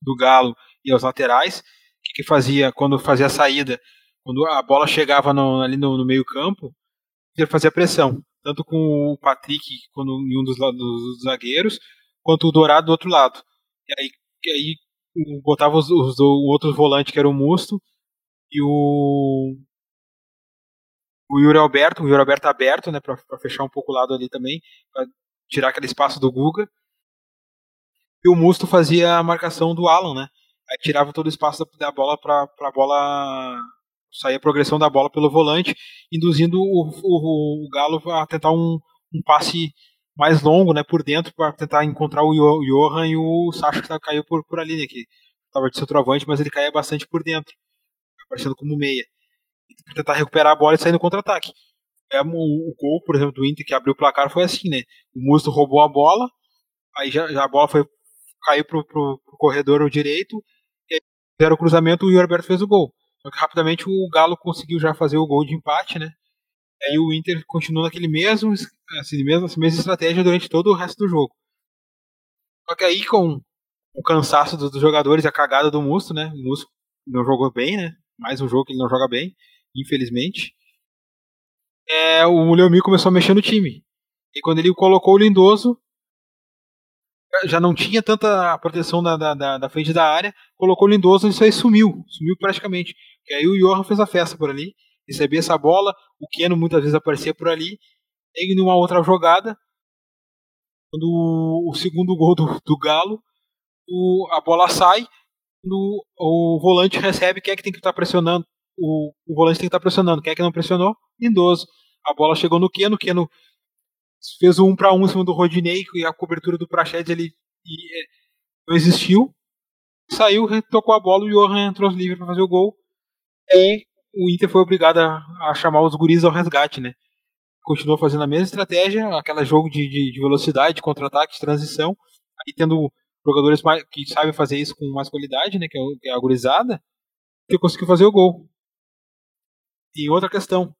do Galo e aos laterais. O que, que fazia quando fazia a saída? Quando a bola chegava no, ali no, no meio campo, ele fazia pressão. Tanto com o Patrick quando, em um dos, dos zagueiros, quanto o Dourado do outro lado. E aí, aí botava os, os, o outro volante que era o Musto e o o Yuri Alberto, o Yuri Alberto aberto, né, para fechar um pouco o lado ali também, para tirar aquele espaço do Guga. E o Musto fazia a marcação do Alan, né? Aí tirava todo o espaço da bola para a bola sair a progressão da bola pelo volante, induzindo o, o, o Galo a tentar um, um passe mais longo, né, por dentro, para tentar encontrar o Johan e o Sacha que tá, caiu por, por ali, né, que estava de centroavante, mas ele caía bastante por dentro, aparecendo como meia, para tentar recuperar a bola e sair no contra-ataque. É, o, gol, por exemplo, do Inter que abriu o placar foi assim, né, o Musto roubou a bola, aí já, já a bola foi caiu pro, pro, pro corredor direito, e aí fizeram o cruzamento e o Alberto fez o gol. Só que rapidamente o Galo conseguiu já fazer o gol de empate, né? Aí o Inter continuou naquele mesmo, assim, mesmo, assim, mesma estratégia durante todo o resto do jogo. Só que aí com o cansaço dos, jogadores a cagada do Musto, né? O Musto não jogou bem, né? Mais um jogo que ele não joga bem, infelizmente. É, o Leomir começou a mexer no time. E quando ele colocou o Lindoso, já não tinha tanta proteção da, da, da frente da área, colocou o Lindoso e isso aí sumiu. Sumiu praticamente. E aí o Johan fez a festa por ali recebia essa bola, o Keno muitas vezes aparecia por ali, e numa outra jogada, quando o, segundo gol do, do Galo, o, a bola sai, no, o volante recebe, quem é que tem que estar tá pressionando? O, o volante tem que estar tá pressionando, quem é que não pressionou? Lindoso. A bola chegou no Keno, o Keno fez um para um em cima do Rodinei e a cobertura do Prachedes ele e, é, não existiu. Saiu, tocou a bola, o Johan entrou livre para fazer o gol. E o Inter foi obrigado a, chamar os guris ao resgate, né? Continuou fazendo a mesma estratégia, aquele jogo de, de, de velocidade, de contra-ataque, transição, aí tendo jogadores mais, que sabem fazer isso com mais qualidade, né? Que é, que é a gurizada, que conseguiu fazer o gol. E outra questão,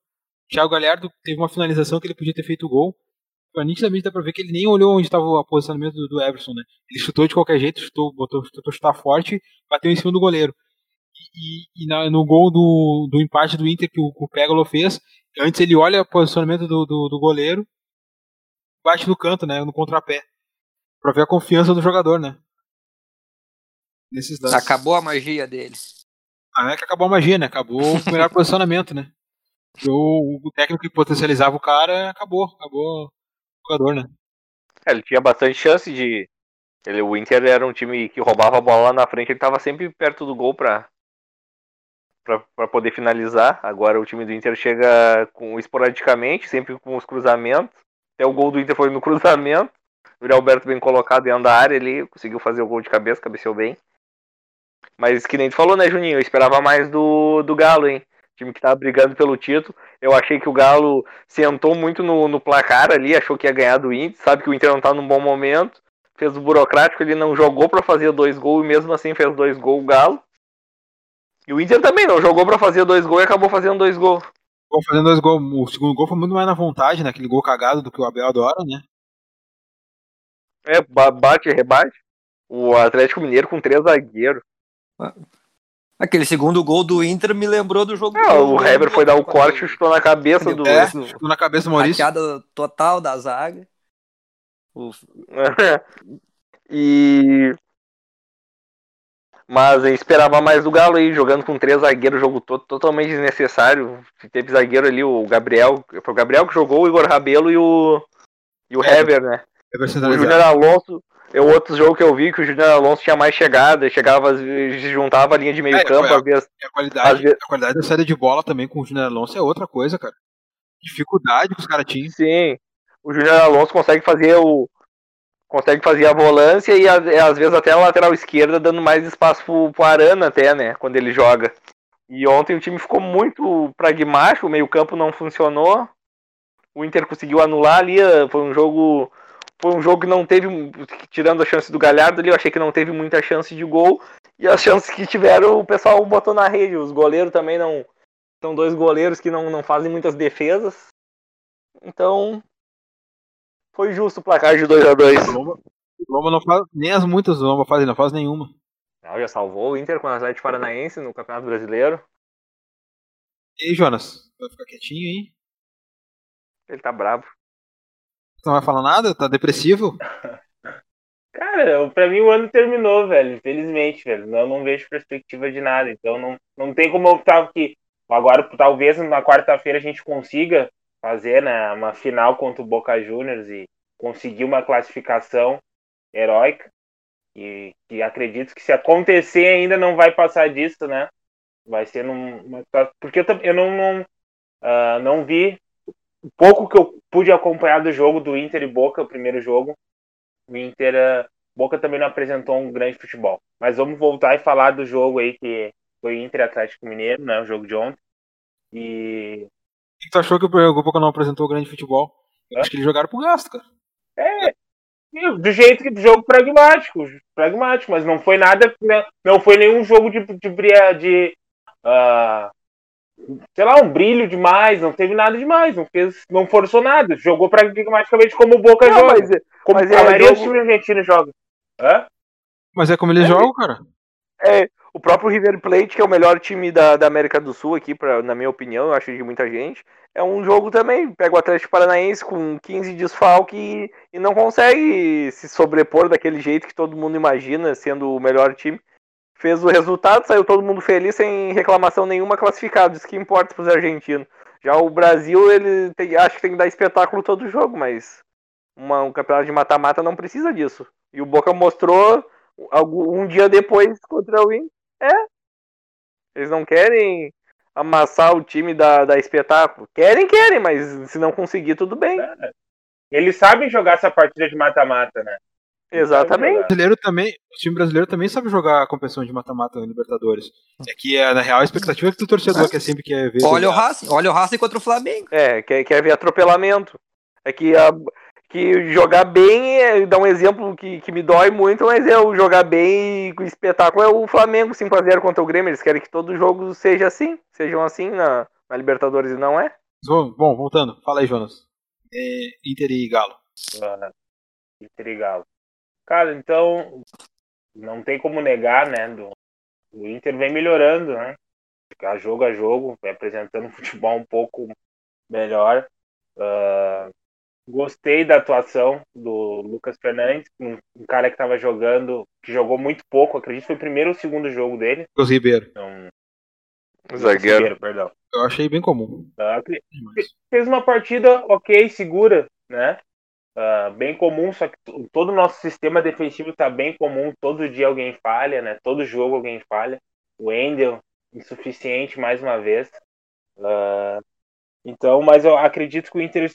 Thiago Galhardo teve uma finalização que ele podia ter feito o gol. Nitidamente dá pra ver que ele nem olhou onde estava o posicionamento do, do Everson, né? Ele chutou de qualquer jeito, chutou, botou, chutou chutar forte, bateu em cima do goleiro e, e na, no gol do, do empate do Inter que o, que o fez, antes ele olha o posicionamento do, do, do, goleiro, bate no canto, né, no contrapé, pra ver a confiança do jogador, né. Nesses lances. Acabou a magia deles. Ah, não é que acabou a magia, né, acabou o melhor <laughs> posicionamento, né. O, o técnico que potencializava o cara acabou, acabou o jogador, né. É, ele tinha bastante chance de. Ele, o Inter era um time que roubava a bola lá na frente, ele estava sempre perto do gol para para poder finalizar. Agora o time do Inter chega com esporadicamente, sempre com os cruzamentos. Até o gol do Inter foi no <laughs> cruzamento. O Alberto bem colocado dentro da área ali, conseguiu fazer o gol de cabeça, cabeceou bem. Mas que nem tu falou, né, Juninho? Eu esperava mais do, do Galo, hein? time que tava brigando pelo título. Eu achei que o Galo sentou muito no, no placar ali, achou que ia ganhar do Inter, sabe que o Inter não tá num bom momento. Fez o burocrático, ele não jogou para fazer dois gols e mesmo assim fez dois gols o Galo. E o Inter também não jogou para fazer dois gols e acabou fazendo dois gols. Acabou fazendo dois gols. O segundo gol foi muito mais na vontade, naquele gol cagado do que o Abel adora, né? É, bate e rebate. O Atlético Mineiro com três zagueiros. Aquele segundo gol do Inter me lembrou do jogo. Não, do o Heber foi dar o corte e chutou na cabeça do. É, chutou na cabeça do Maurício. Hackeada total da zaga. <laughs> e. Mas eu esperava mais do Galo aí, jogando com três zagueiros, jogo todo totalmente desnecessário. Teve zagueiro ali, o Gabriel. Foi o Gabriel que jogou, o Igor Rabelo e o. E o Heber, né? Heber o Júnior Alonso. É outro jogo que eu vi que o Júnior Alonso tinha mais chegada, chegava, se juntava a linha de meio é, campo, às vezes. A qualidade, vezes... a qualidade da saída de bola também com o Júnior Alonso é outra coisa, cara. Dificuldade que os caras tinham. Sim. O Júnior Alonso consegue fazer o. Consegue fazer a volância e às vezes até a lateral esquerda, dando mais espaço pro, pro Arana até, né? Quando ele joga. E ontem o time ficou muito pragmático, o meio-campo não funcionou. O Inter conseguiu anular ali, foi um jogo foi um jogo que não teve, tirando a chance do Galhardo ali, eu achei que não teve muita chance de gol. E as <laughs> chances que tiveram, o pessoal botou na rede. Os goleiros também não. São dois goleiros que não, não fazem muitas defesas. Então. Foi justo o placar de 2 a 2 O Lomba não faz. Nem as muitas o Lomba faz, não faz nenhuma. Não, já salvou o Inter com o Atlético Paranaense no Campeonato Brasileiro. E aí, Jonas? Vai ficar quietinho aí? Ele tá bravo. Não vai falar nada? Tá depressivo? <laughs> Cara, pra mim o ano terminou, velho. Infelizmente, velho. Eu não vejo perspectiva de nada. Então não, não tem como eu estar aqui. Agora, talvez na quarta-feira a gente consiga fazer né, uma final contra o Boca Juniors e conseguir uma classificação heróica. E, e acredito que se acontecer ainda não vai passar disso, né? Vai ser numa. Porque eu, eu não, não, uh, não vi o pouco que eu pude acompanhar do jogo do Inter e Boca, o primeiro jogo, o Inter, eh, Boca também não apresentou um grande futebol. Mas vamos voltar e falar do jogo aí que foi Inter Atlético Mineiro, né, o jogo de ontem. E que tu achou que o Boca não apresentou grande futebol? Eu acho que eles jogaram pro gasto, cara. É, do jeito que jogo pragmático, pragmático, mas não foi nada, né, não foi nenhum jogo de, de, de uh, sei lá, um brilho demais, não teve nada demais, não fez, não forçou nada, jogou praticamente como o Boca não, joga, mas, é, como mas a é maioria jogo... dos times argentinos joga. Hã? Mas é como eles é, jogam, cara. É, o próprio River Plate, que é o melhor time da, da América do Sul aqui, pra, na minha opinião, eu acho de muita gente, é um jogo também, pega o Atlético Paranaense com 15 desfalque e, e não consegue se sobrepor daquele jeito que todo mundo imagina, sendo o melhor time fez o resultado, saiu todo mundo feliz, sem reclamação nenhuma, classificado. Isso que importa para os argentinos. Já o Brasil, ele tem, acho que tem que dar espetáculo todo jogo, mas uma, um campeonato de mata-mata não precisa disso. E o Boca mostrou um dia depois contra o Inter. É. Eles não querem amassar o time da, da espetáculo. Querem, querem, mas se não conseguir, tudo bem. É. Eles sabem jogar essa partida de mata-mata, né? Exatamente. O brasileiro também, o time brasileiro também sabe jogar a competição de mata-mata na Libertadores. É que é, na real a expectativa é que o torcedor quer sempre quer ver. Olha o Racing, olha o Racing contra o Flamengo. É, quer, quer ver atropelamento. É que, a, que jogar bem, é, dá um exemplo que, que me dói muito, mas é o jogar bem e o espetáculo é o Flamengo 5x0 contra o Grêmio. Eles querem que todo jogo seja assim, sejam assim na, na Libertadores e não é. Bom, voltando, fala aí, Jonas. É, Inter e Galo. Ah, Inter e Galo. Cara, então não tem como negar, né? Do, o Inter vem melhorando, né? A jogo a jogo, vem apresentando <laughs> futebol um pouco melhor. Uh, gostei da atuação do Lucas Fernandes, um, um cara que estava jogando, que jogou muito pouco, acredito que foi o primeiro ou segundo jogo dele. Lucas Ribeiro. Então, Zagueiro. Ribeiro, perdão. Eu achei bem comum. Uh, fez uma partida ok, segura, né? Uh, bem comum, só que todo o nosso sistema defensivo está bem comum. Todo dia alguém falha, né? Todo jogo alguém falha. O Endel, insuficiente mais uma vez. Uh, então, mas eu acredito que o Inter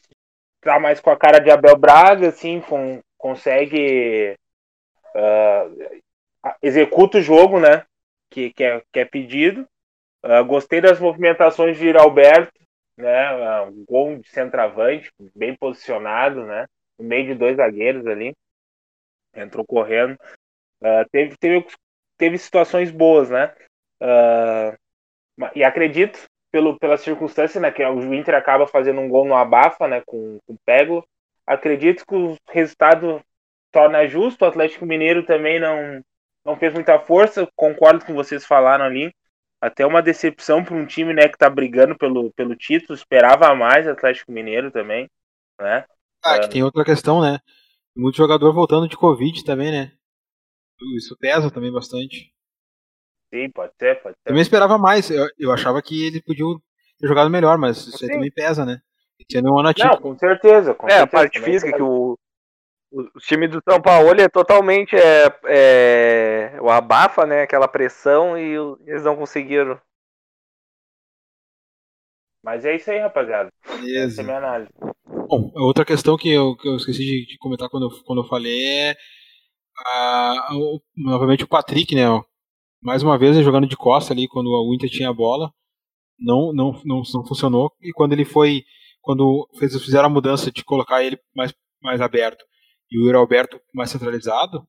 está mais com a cara de Abel Braga, assim, com, consegue. Uh, executa o jogo, né? Que, que, é, que é pedido. Uh, gostei das movimentações de Alberto, né? Um gol de centroavante, bem posicionado, né? No meio de dois zagueiros ali. Entrou correndo. Uh, teve, teve, teve situações boas, né? E acredito, pelo, pela circunstância, né? Que o Inter acaba fazendo um gol no abafa, né? Com, com o Pego. Acredito que o resultado torna justo. O Atlético Mineiro também não, não fez muita força. Concordo com vocês falaram ali até uma decepção para um time né, que está brigando pelo, pelo título. Esperava mais Atlético Mineiro também, né? Ah, que tem outra questão, né? Muito jogador voltando de Covid também, né? Isso pesa também bastante. Sim, pode ser, pode ser. Também esperava mais. Eu, eu achava que eles podiam ter jogado melhor, mas isso aí também pesa, né? Tinha um ano Não, com certeza. Com é, certeza, a parte física que o, o time do São Paulo é totalmente é, é, o abafa, né? Aquela pressão e eles não conseguiram. Mas é isso aí, rapaziada. Beleza. Essa é a minha análise. Bom, outra questão que eu, que eu esqueci de, de comentar quando eu, quando eu falei é a, a, novamente o Patrick, né? Mais uma vez jogando de costa ali quando o Inter tinha a bola. Não, não, não, não funcionou. E quando ele foi. Quando fez, fizeram a mudança de colocar ele mais, mais aberto e o Yuri Alberto mais centralizado,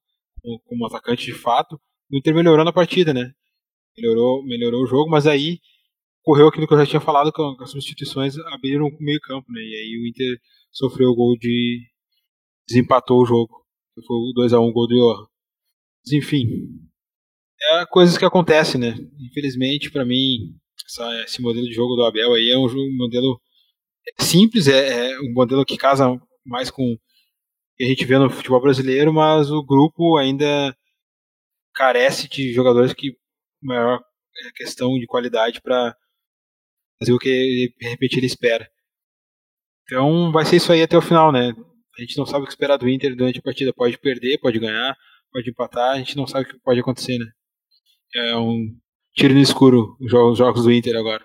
como, atacante de fato, o Inter melhorou na partida, né? Melhorou, melhorou o jogo, mas aí correu aquilo que eu já tinha falado, com as substituições abriram o meio campo, né? E aí o Inter sofreu o gol de... desempatou o jogo. Foi o 2x1 gol do Johan. Mas enfim, é coisas que acontecem, né? Infelizmente, para mim, essa, esse modelo de jogo do Abel aí é um, um modelo simples, é, é um modelo que casa mais com que a gente vê no futebol brasileiro, mas o grupo ainda carece de jogadores que maior questão de qualidade para fazer o que de repente ele espera. Então vai ser isso aí até o final, né? A gente não sabe o que esperar do Inter durante a partida. Pode perder, pode ganhar, pode empatar. A gente não sabe o que pode acontecer, né? É um tiro no escuro os jogos do Inter agora.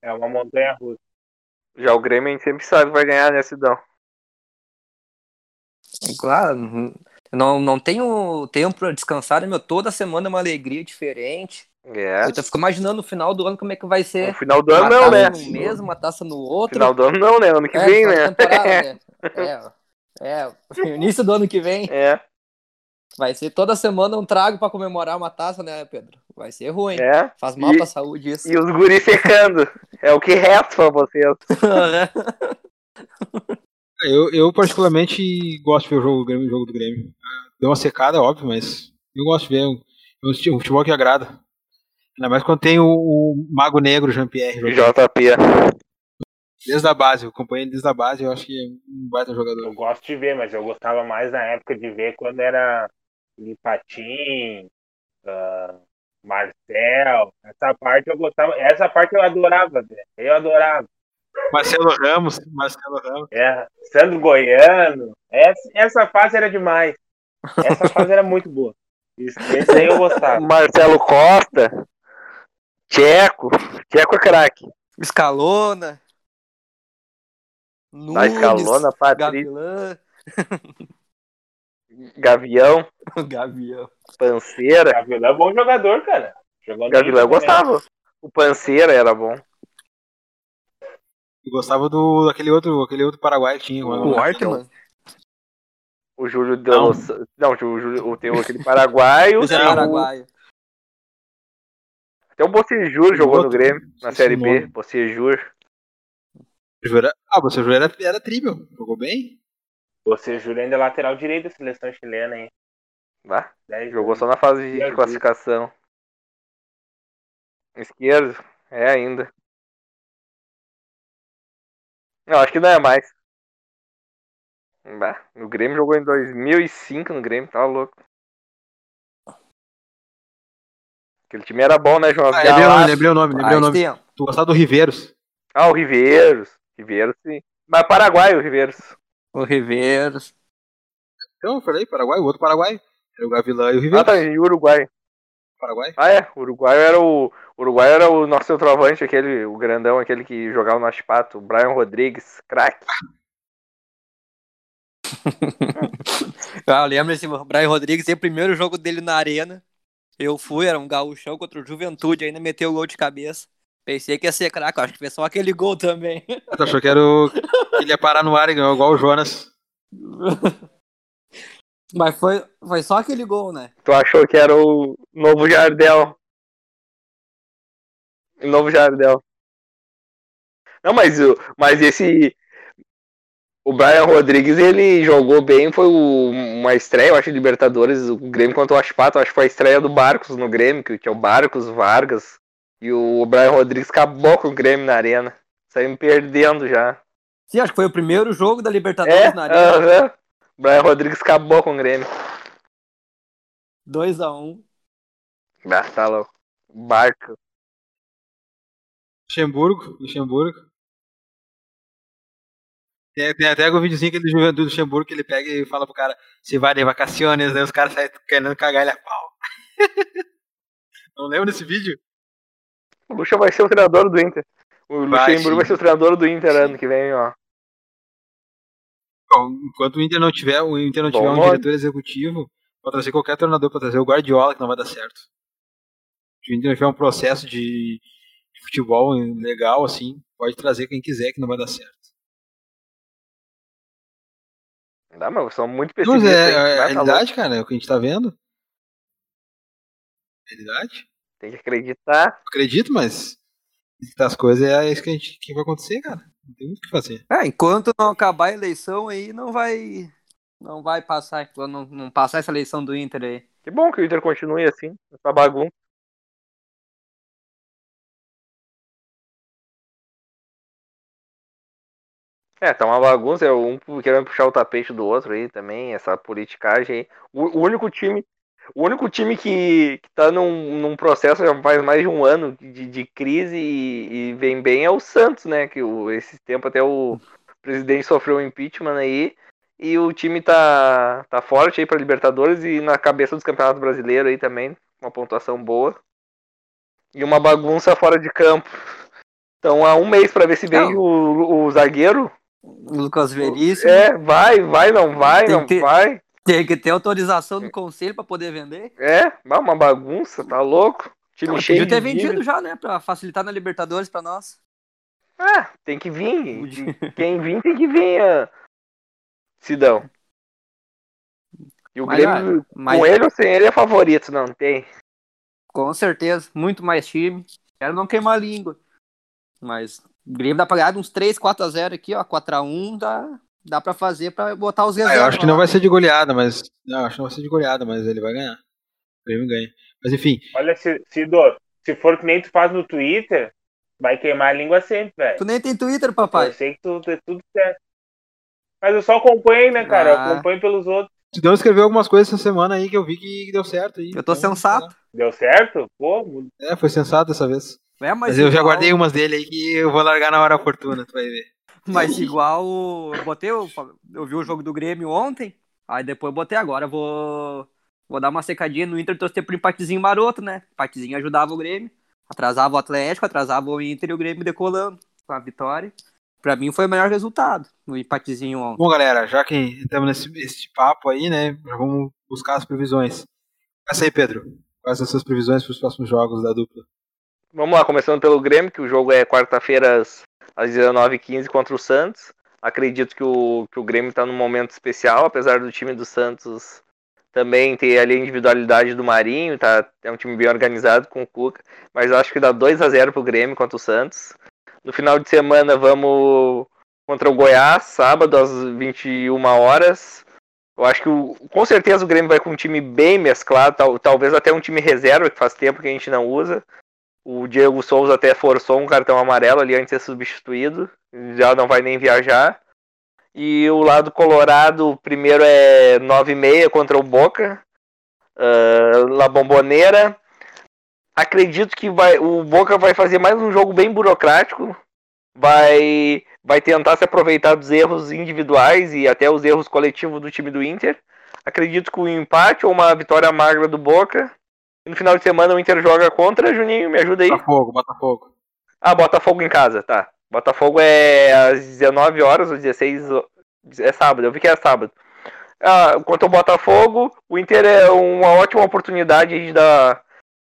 É uma montanha russa. Já o Grêmio a gente sempre sabe que vai ganhar, né, Sidão? Claro, não, não tenho tempo para descansar, né, meu? Toda semana é uma alegria diferente. É. Eu fico imaginando no final do ano como é que vai ser. No final do ano não, né? Um mês, uma taça no outro. Final do ano não, né? Ano que é, vem, né? né? <laughs> É, é, início do ano que vem. É. Vai ser toda semana um trago para comemorar uma taça, né, Pedro? Vai ser ruim. É. Faz mal e, pra saúde isso. E os guris secando. é o que resta pra vocês. <laughs> Eu, eu particularmente gosto de ver o jogo, o jogo do Grêmio. Deu uma secada, óbvio, mas eu gosto de ver. É um futebol que agrada. Ainda mais quando tem o, o Mago Negro Jean-Pierre. JP. Desde a base, eu acompanhei desde a base, eu acho que é um baita jogador. Eu gosto de ver, mas eu gostava mais na época de ver quando era Lipatim, uh, Marcel, essa parte eu gostava, essa parte eu adorava, eu adorava. Marcelo Ramos, Marcelo Ramos. É, Sandro Goiano. Essa, essa fase era demais. Essa fase era muito boa. Isso, esse aí eu gostava. <laughs> Marcelo Costa. Tcheco. Tcheco é craque. Escalona. Nunes, Escalona, Patrícia. <laughs> Gavião. <laughs> Gavião. Panceira. Gavião é bom jogador, cara. Jogou Gavião eu gostava. O Panceira era bom. Eu gostava do daquele outro, aquele outro paraguai que tinha. O Ortman? O Júlio Não, não o Júlio, tem aquele paraguaio. É paraguaio. Até o Bocejur jogou outro, no Grêmio, na Série B. Bocejur. Ah, Bocejur era, era tríbel. Jogou bem? Bocejur ainda é lateral direito da seleção chilena, hein? Vá? Jogou só na fase de classificação. Esquerdo? É ainda. Não, acho que não é mais. Bah, o Grêmio jogou em 2005 no Grêmio, tava louco. Aquele time era bom, né, João? Ah, lembrei, o nome, lembrei o nome, lembrei o nome. Tu gostava do Riveiros. Ah, o Riveiros. Riveiros, sim. Mas Paraguai, o Riveiros. O Riveiros. Então, eu falei, Paraguai, o outro Paraguai. Era o Gavilã e o Riveiros. Ah, tá, e o Uruguai. Paraguai? Ah, é. O Uruguai era o. Uruguai era o nosso centroavante, aquele, o grandão, aquele que jogava no Aspato, o Brian Rodrigues, craque. <laughs> ah, lembra esse Brian Rodrigues, o primeiro jogo dele na arena. Eu fui, era um gauchão contra o Juventude, ainda meteu o gol de cabeça. Pensei que ia ser craque, acho que foi só aquele gol também. Tu achou que era o... que ele ia parar no ar e ganhou igual o Jonas. <laughs> Mas foi, foi só aquele gol, né? Tu achou que era o novo Jardel. O novo Jardel. Não, mas, o- mas esse. O Brian Rodrigues, ele jogou bem, foi o- uma estreia, eu acho, Libertadores, o Grêmio contra o Aspato, acho que foi a estreia do Barcos no Grêmio, que tinha o Barcos, Vargas, e o Brian Rodrigues acabou com o Grêmio na arena. Saiu perdendo já. Sim, acho que foi o primeiro jogo da Libertadores É, na Arena. aham. Brian Rodrigues acabou com o Grêmio. 2x1. Ah, tá louco. Barco. Luxemburgo, Luxemburgo. Tem, tem até o videozinho aquele do Ju- do Luxemburgo que ele pega e fala pro cara, se vai de vacaciones, daí os caras saem querendo cagar ele a pau. <laughs> Não lembra desse vídeo? O Lucha vai ser o treinador do Inter. O Luxemburgo sim. vai ser o treinador do Inter ano que vem, ó. Enquanto o Inter não tiver, o Inter não Bom tiver um nome. diretor executivo, pode trazer qualquer treinador, pode trazer o Guardiola, que não vai dar certo. Se o Inter não tiver um processo de, de futebol legal, assim, pode trazer quem quiser que não vai dar certo. Dá, mas são muito Mas pessimistas. é, hein? é a tá realidade, cara, é o que a gente tá vendo. Realidade. Tem que acreditar. Acredito, mas as coisas é isso que, a gente, que vai acontecer, cara. Não tem muito o que fazer. É, enquanto não acabar a eleição aí, não vai. Não vai passar. Não, não passar essa eleição do Inter aí. Que bom que o Inter continue assim, essa bagunça. É, tá uma bagunça, é um querendo puxar o tapete do outro aí também, essa politicagem aí. O, o único time, o único time que, que tá num, num processo já faz mais de um ano de, de crise e, e vem bem é o Santos, né? Que o, esse tempo até o presidente sofreu um impeachment aí e o time tá, tá forte aí pra Libertadores e na cabeça dos campeonatos brasileiros aí também, uma pontuação boa. E uma bagunça fora de campo. Então há um mês pra ver se vem o, o zagueiro. Lucas Veríssimo É, vai, vai, não vai, Tem não ter- vai. Tem que ter autorização do conselho pra poder vender. É, uma bagunça, tá louco? Time Não, cheio podia ter vendido já, né? Pra facilitar na Libertadores pra nós. Ah, tem que vir. Quem vir tem que vir, ah, Sidão. E o Mas, Grêmio, ah, mas- com ele ou sem ele, é favorito, não tem? Com certeza, muito mais time. Quero não queimar a língua. Mas o Grêmio dá pra ganhar uns 3, 4x0 aqui, ó. 4x1 dá, dá pra fazer pra botar os Ah, reservas. eu acho que não vai ser de goleada, mas. Não, acho que não vai ser de goleada, mas ele vai ganhar. O Grêmio ganha. Mas enfim, Olha, se, se for que nem tu faz no Twitter, vai queimar a língua sempre, velho. Tu nem tem Twitter, papai. Eu sei que tu é tudo certo. Mas eu só acompanho, né, cara? Eu Ah. acompanho pelos outros. o Sidão escreveu algumas coisas essa semana aí que eu vi que deu certo aí. Eu tô Então, sensato. Deu certo? Pô, É, foi sensato dessa vez. É, mas, Mas eu já guardei umas dele aí que eu vou largar na hora oportuna, tu vai ver. Mas igual. Eu botei. Eu, eu vi o jogo do Grêmio ontem. Aí depois eu botei agora. eu Vou. Vou dar uma secadinha no Inter torcer por empatezinho maroto, né? Empatezinho ajudava o Grêmio. Atrasava o Atlético, atrasava o Inter e o Grêmio decolando com a vitória. Pra mim foi o melhor resultado no empatezinho ontem. Bom, galera, já que estamos nesse esse papo aí, né, já vamos buscar as previsões. Começa aí, Pedro. Quais são as suas previsões para os próximos jogos da dupla? Vamos lá, começando pelo Grêmio, que o jogo é quarta-feira às, às 19h15 contra o Santos. Acredito que o, que o Grêmio está num momento especial, apesar do time do Santos também ter ali a individualidade do Marinho, tá, é um time bem organizado com o Cuca, mas acho que dá 2 a 0 pro Grêmio contra o Santos. No final de semana vamos contra o Goiás, sábado às 21 horas. Eu acho que o- com certeza o Grêmio vai com um time bem mesclado, tal- talvez até um time reserva, que faz tempo que a gente não usa. O Diego Souza até forçou um cartão amarelo ali antes de ser substituído. Já não vai nem viajar. E o lado colorado, o primeiro é 9,5 contra o Boca. ah, La Bomboneira. Acredito que vai, o Boca vai fazer mais um jogo bem burocrático. Vai, vai tentar se aproveitar dos erros individuais e até os erros coletivos do time do Inter. Acredito que um empate ou uma vitória magra do Boca. E no final de semana o Inter joga contra, Juninho, me ajuda aí. Botafogo, Botafogo. Ah, Botafogo em casa, tá. Botafogo é às 19 horas, às 16 ho- É sábado, eu vi que é sábado. Ah, quanto ao Botafogo, o Inter é uma ótima oportunidade de dar,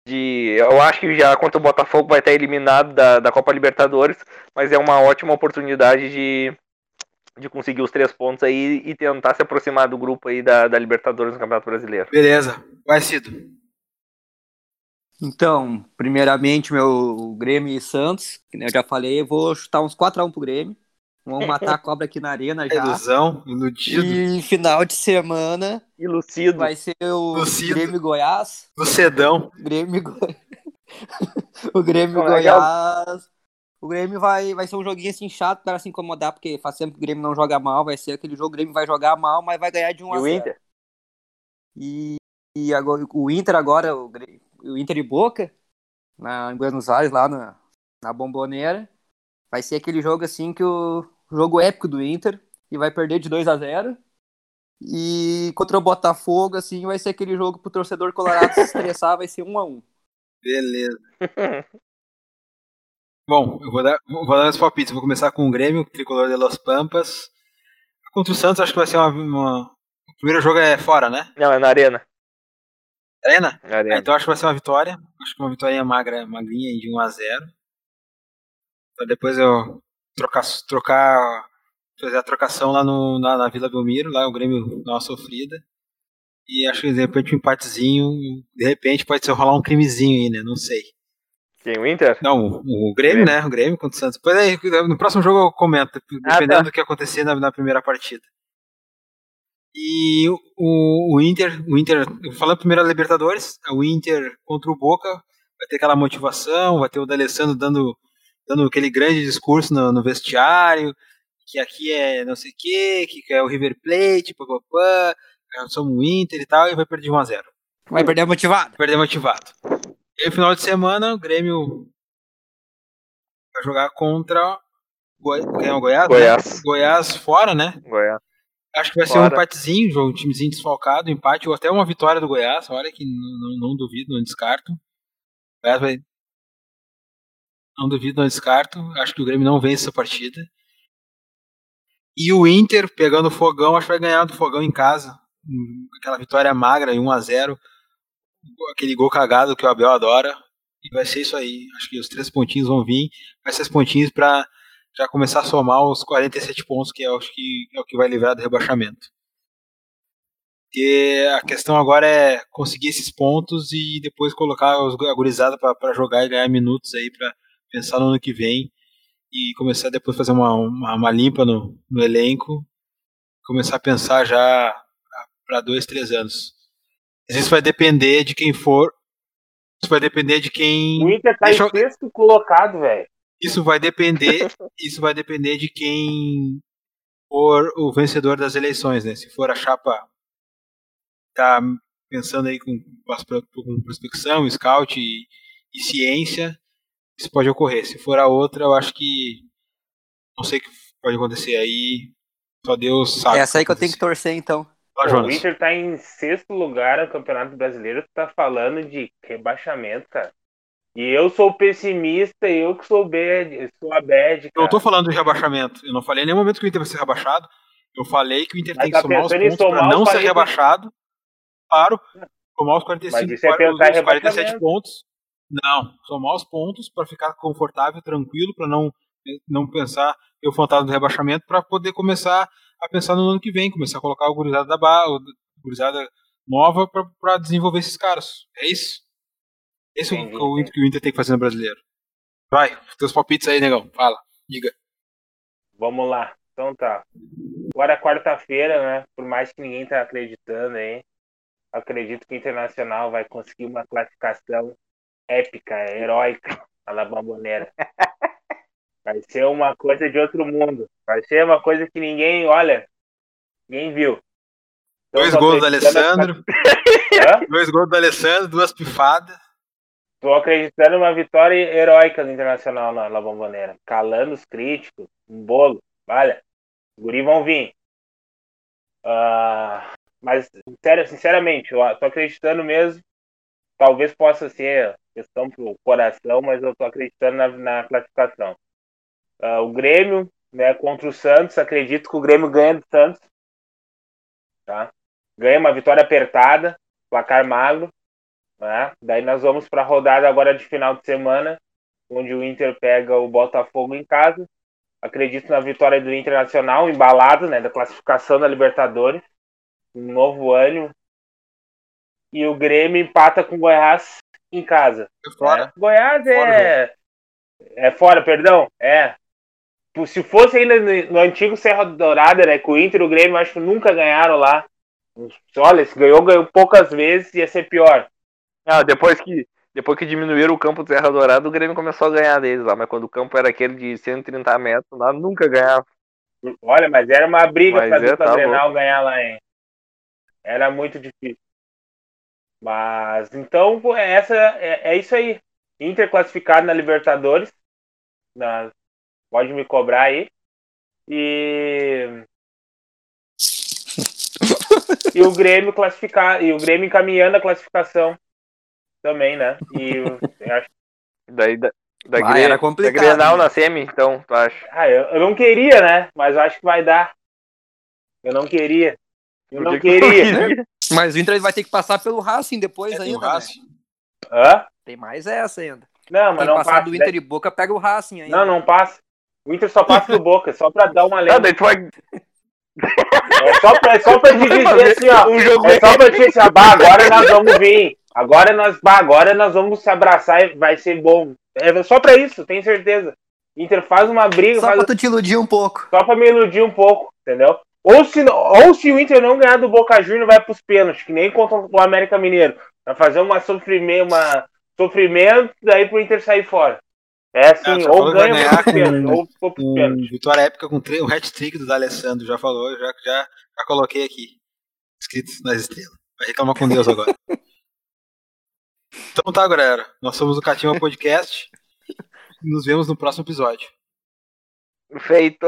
de. Eu acho que já contra o Botafogo vai estar eliminado da, da Copa Libertadores, mas é uma ótima oportunidade de, de conseguir os três pontos aí e tentar se aproximar do grupo aí da, da Libertadores no Campeonato Brasileiro. Beleza. Vai, Cido. Então, primeiramente, meu Grêmio e Santos, que eu já falei, eu vou chutar uns 4x1 pro Grêmio. Vamos matar a <laughs> cobra aqui na arena já. Ilusão, iludido. E final de semana Ilucido. vai ser o Lucido. Grêmio Goiás. Lucedão. Grêmio Go... <laughs> o Grêmio o- Goiás. O Grêmio vai, vai ser um joguinho assim chato para se incomodar, porque faz tempo que o Grêmio não joga mal. Vai ser aquele jogo, o Grêmio vai jogar mal, mas vai ganhar de 1 E a o 0 Inter? E, e agora, o Inter agora, o, Grê- o Inter e Boca, na, em Buenos Aires, lá na, na Bomboneira, vai ser aquele jogo assim que o jogo épico do Inter, e vai perder de 2 a 0 E contra o Botafogo, assim, vai ser aquele jogo pro torcedor colorado se estressar, vai ser 1 a 1 Beleza. <laughs> Bom, eu vou dar, vou dar meus palpites. Vou começar com o Grêmio, Tricolor de Los Pampas. Contra o Santos, acho que vai ser uma, uma- O primeiro jogo é fora, né? Não, é na Arena. Arena? Na arena. então acho que vai ser uma vitória. Acho que uma vitória magra, magrinha de 1x0. Pra depois eu trocar, trocar fazer a trocação lá no, na, na Vila Belmiro, lá o Grêmio dá uma sofrida. E acho que de repente um empatezinho, de repente pode ser rolar um crimezinho aí, né? Não sei. Quem? O Inter? Não, o, o Grêmio, Grêmio. né? O Grêmio contra o Santos. Depois aí, no próximo jogo eu comento, Ah, dependendo tá. do que acontecer na, na primeira partida. E o, o Inter, o Inter, falando primeiro da Libertadores, o Inter contra o Boca vai ter aquela motivação, vai ter o D'Alessandro dando, dando aquele grande discurso no, no vestiário, que aqui é não sei o que, que é o River Plate, papapá, nós somos o Inter e tal, e vai perder de 1 a 0 Vai perder motivado. perder motivado. E no final de semana, o Grêmio vai jogar contra Goi... quem é o Goiás? né? Goiás. Goiás fora, né? Goiás. Acho que vai ser um empatezinho, jogo, um timezinho desfalcado, um empate ou até uma vitória do Goiás. Olha que não, não, não duvido, não descarto. O Goiás vai. Não duvido, não descarto. Acho que o Grêmio não vence essa partida. E o Inter, pegando o fogão, acho que vai ganhar do fogão em casa. Aquela vitória magra, 1x0. Aquele gol cagado que o Abel adora. E vai ser isso aí. Acho que os três pontinhos vão vir. Vai ser os pontinhos para já começar a somar os 47 pontos, que eu acho que é o que vai livrar do rebaixamento. E a questão agora é conseguir esses pontos e depois colocar a gurizada para jogar e ganhar minutos aí para pensar no ano que vem e começar depois a fazer uma, uma, uma limpa no, no elenco, começar a pensar já para dois, três anos. Isso vai depender de quem for, isso vai depender de quem. O Inter tá Deixa em sexto colocado, velho. Isso vai depender, <laughs> isso vai depender de quem for o vencedor das eleições, né? Se for a chapa tá pensando aí com, com prospecção, scout e, e ciência, isso pode ocorrer. Se for a outra, eu acho que não sei o que pode acontecer aí. Só Deus sabe. É essa aí que eu tenho que torcer, então. Pô, o. Inter tá em sexto lugar no Campeonato Brasileiro, tu tá falando de rebaixamento, cara. E eu sou pessimista, eu que sou bad, sou a bad, Eu cara. não tô falando de rebaixamento. Eu não falei em nenhum momento que o Inter vai ser rebaixado. Eu falei que o Inter Mas tem tá que somar os pontos para os não ser 40. rebaixado. Claro, somar os 45 Mas isso é pensar em os 47 rebaixamento. pontos. Não, somar os pontos para ficar confortável, tranquilo, para não não pensar o fantasma do rebaixamento, para poder começar a pensar no ano que vem, começar a colocar o gurizada da barra, gurizada nova para desenvolver esses caras. É isso. Esse é o que o- que o Inter tem que fazer no brasileiro. Vai, teus palpites aí, negão. Fala, diga. Vamos lá. Então tá. Agora é quarta-feira, né? Por mais que ninguém tá acreditando aí, acredito que o Internacional vai conseguir uma classificação épica, heróica na Bamboneira. <laughs> Vai ser uma coisa de outro mundo. Vai ser uma coisa que ninguém, olha, ninguém viu. Então, Dois gols do Alessandro. <laughs> Dois gols do Alessandro, duas pifadas. Tô acreditando numa vitória heróica do Internacional na La Bombonera. Calando os críticos, um bolo. Olha, os guri vão vir. Ah, mas, sério, sinceramente, eu tô acreditando mesmo. Talvez possa ser questão pro coração, mas eu tô acreditando na, na classificação. Ah, o Grêmio, né, contra o Santos, acredito que o Grêmio ganha do Santos. Tá? Ganha uma vitória apertada, placar magro. Né? Daí nós vamos para a rodada agora de final de semana, onde o Inter pega o Botafogo em casa. Acredito na vitória do Internacional, embalado, né, da classificação da Libertadores. Um novo ânimo. E o Grêmio empata com o Goiás em casa. É fora. Né? Goiás é. Fora, é fora, perdão. É. Se fosse ainda no antigo Serra Dourada, né? Com o Inter e o Grêmio, acho que nunca ganharam lá. Olha, se ganhou, ganhou poucas vezes, ia ser pior. Ah, depois que, depois que diminuíram o campo do Serra Dourada, o Grêmio começou a ganhar deles lá. Mas quando o campo era aquele de 130 metros, lá nunca ganhava. Olha, mas era uma briga Mas pra é, dupla tá Grenal ganhar lá, hein? Era muito difícil. Mas, então, pô, essa, é, é isso aí. Inter classificado na Libertadores. Na, pode me cobrar aí. E. <laughs> e o Grêmio classificar. E o Grêmio encaminhando a classificação também, né? E eu, acho <laughs> Daí da, da, Ah, Gre- era da complicado, Grenal né? na semi, então, tu acha? Ah, eu, eu não queria, né? Mas eu acho que vai dar. Eu não queria. Eu não queria. queria? <laughs> Mas o Inter vai ter que passar pelo Racing depois É, tem o ainda, né? Racing. Hã? Tem mais essa ainda. Não, mas Quem não passar passa. do Inter e Boca pega o Racing ainda. Não, não passa. O Inter só passa do Boca, só pra dar uma lenda. daí tu vai. É só pra, é só pra te dizer assim, ó. Um jogo É só pra te dizer assim, bah, agora nós vamos vir. Agora nós, bah, agora nós vamos se abraçar e vai ser bom. É só pra isso, tenho certeza. Inter faz uma briga, Só faz, pra tu te iludir um pouco. só pra me iludir um pouco, entendeu? Ou se, ou se o Inter não ganhar do Boca Juniors, vai pros pênaltis, que nem contra o América Mineiro. Vai fazer uma sofrimento, uma sofrimento, daí pro Inter sair fora. É assim, ou ganha ou ganhar com- ou for pros Um pênaltis. vitória épica com um hat-trick do D'Alessandro, já falou, já, já, já coloquei aqui. Escrito nas estrelas. Vai reclamar com Deus agora. <laughs> então tá, galera. Nós somos o Cativa Podcast. Nos vemos no próximo episódio. Feito!